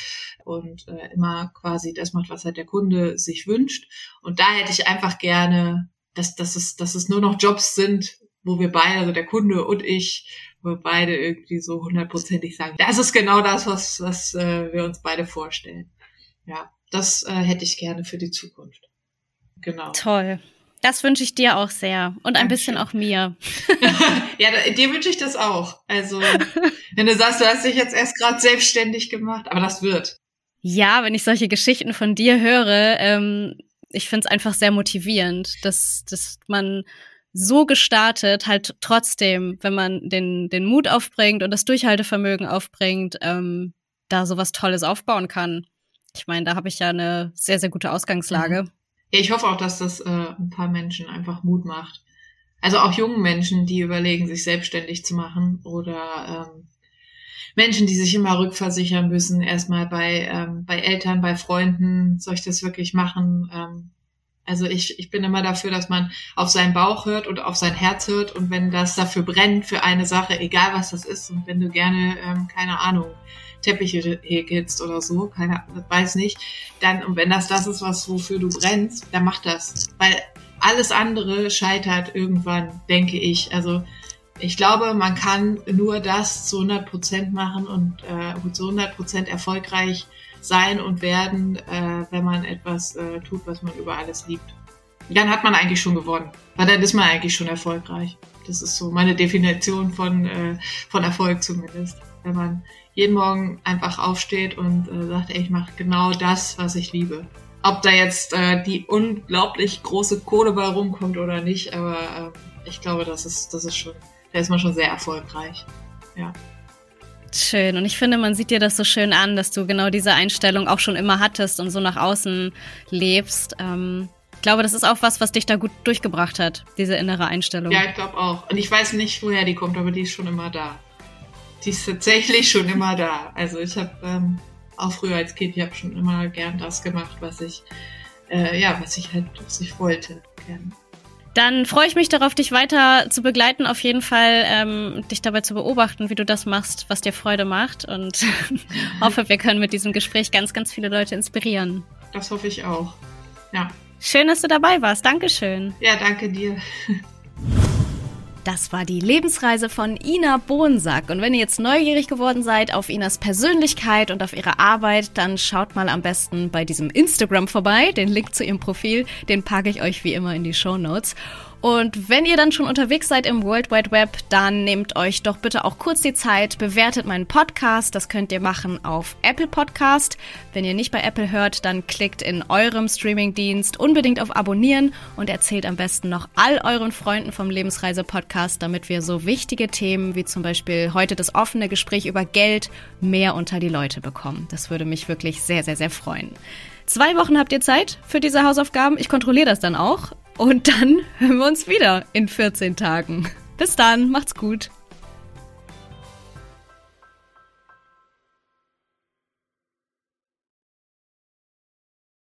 und äh, immer quasi das macht, was halt der Kunde sich wünscht. Und da hätte ich einfach gerne, dass, dass, es, dass es nur noch Jobs sind, wo wir beide, also der Kunde und ich, wo wir beide irgendwie so hundertprozentig sagen, das ist genau das, was, was äh, wir uns beide vorstellen. Ja, das äh, hätte ich gerne für die Zukunft. Genau. Toll. Das wünsche ich dir auch sehr. Und ein Dankeschön. bisschen auch mir. ja, dir wünsche ich das auch. Also, wenn du sagst, du hast dich jetzt erst gerade selbstständig gemacht, aber das wird. Ja, wenn ich solche Geschichten von dir höre, ähm, ich finde es einfach sehr motivierend, dass, dass man so gestartet halt trotzdem, wenn man den, den Mut aufbringt und das Durchhaltevermögen aufbringt, ähm, da sowas Tolles aufbauen kann. Ich meine, da habe ich ja eine sehr, sehr gute Ausgangslage. Ja, ich hoffe auch, dass das äh, ein paar Menschen einfach Mut macht. Also auch jungen Menschen, die überlegen, sich selbstständig zu machen oder ähm, Menschen, die sich immer rückversichern müssen, erstmal bei, ähm, bei Eltern, bei Freunden, soll ich das wirklich machen? Ähm, also ich, ich bin immer dafür, dass man auf seinen Bauch hört und auf sein Herz hört und wenn das dafür brennt für eine Sache, egal was das ist und wenn du gerne, ähm, keine Ahnung, Teppiche häkelst oder so, keine weiß nicht, dann und wenn das das ist, was wofür du brennst, dann mach das, weil alles andere scheitert irgendwann, denke ich. Also ich glaube, man kann nur das zu 100 Prozent machen und äh, zu 100 Prozent erfolgreich sein und werden, äh, wenn man etwas äh, tut, was man über alles liebt. Dann hat man eigentlich schon gewonnen, weil dann ist man eigentlich schon erfolgreich. Das ist so meine Definition von, äh, von Erfolg zumindest. Wenn man jeden Morgen einfach aufsteht und äh, sagt, ey, ich mache genau das, was ich liebe. Ob da jetzt äh, die unglaublich große Kohle bei rumkommt oder nicht, aber äh, ich glaube, das ist, das ist schon, da ist man schon sehr erfolgreich. Ja. Schön. Und ich finde, man sieht dir das so schön an, dass du genau diese Einstellung auch schon immer hattest und so nach außen lebst. Ähm, ich glaube, das ist auch was, was dich da gut durchgebracht hat, diese innere Einstellung. Ja, ich glaube auch. Und ich weiß nicht, woher die kommt, aber die ist schon immer da. Die ist tatsächlich schon immer da. Also ich habe ähm, auch früher als Kind, ich habe schon immer gern das gemacht, was ich, äh, ja, was ich halt, was ich wollte. Gern. Dann freue ich mich darauf, dich weiter zu begleiten, auf jeden Fall ähm, dich dabei zu beobachten, wie du das machst, was dir Freude macht und hoffe, wir können mit diesem Gespräch ganz, ganz viele Leute inspirieren. Das hoffe ich auch. Ja. Schön, dass du dabei warst. Dankeschön. Ja, danke dir. Das war die Lebensreise von Ina Bohnsack. Und wenn ihr jetzt neugierig geworden seid auf Inas Persönlichkeit und auf ihre Arbeit, dann schaut mal am besten bei diesem Instagram vorbei. Den Link zu ihrem Profil, den packe ich euch wie immer in die Show Notes. Und wenn ihr dann schon unterwegs seid im World Wide Web, dann nehmt euch doch bitte auch kurz die Zeit, bewertet meinen Podcast. Das könnt ihr machen auf Apple Podcast. Wenn ihr nicht bei Apple hört, dann klickt in eurem Streamingdienst unbedingt auf Abonnieren und erzählt am besten noch all euren Freunden vom Lebensreise Podcast, damit wir so wichtige Themen wie zum Beispiel heute das offene Gespräch über Geld mehr unter die Leute bekommen. Das würde mich wirklich sehr, sehr, sehr freuen. Zwei Wochen habt ihr Zeit für diese Hausaufgaben. Ich kontrolliere das dann auch. Und dann hören wir uns wieder in 14 Tagen. Bis dann, macht's gut.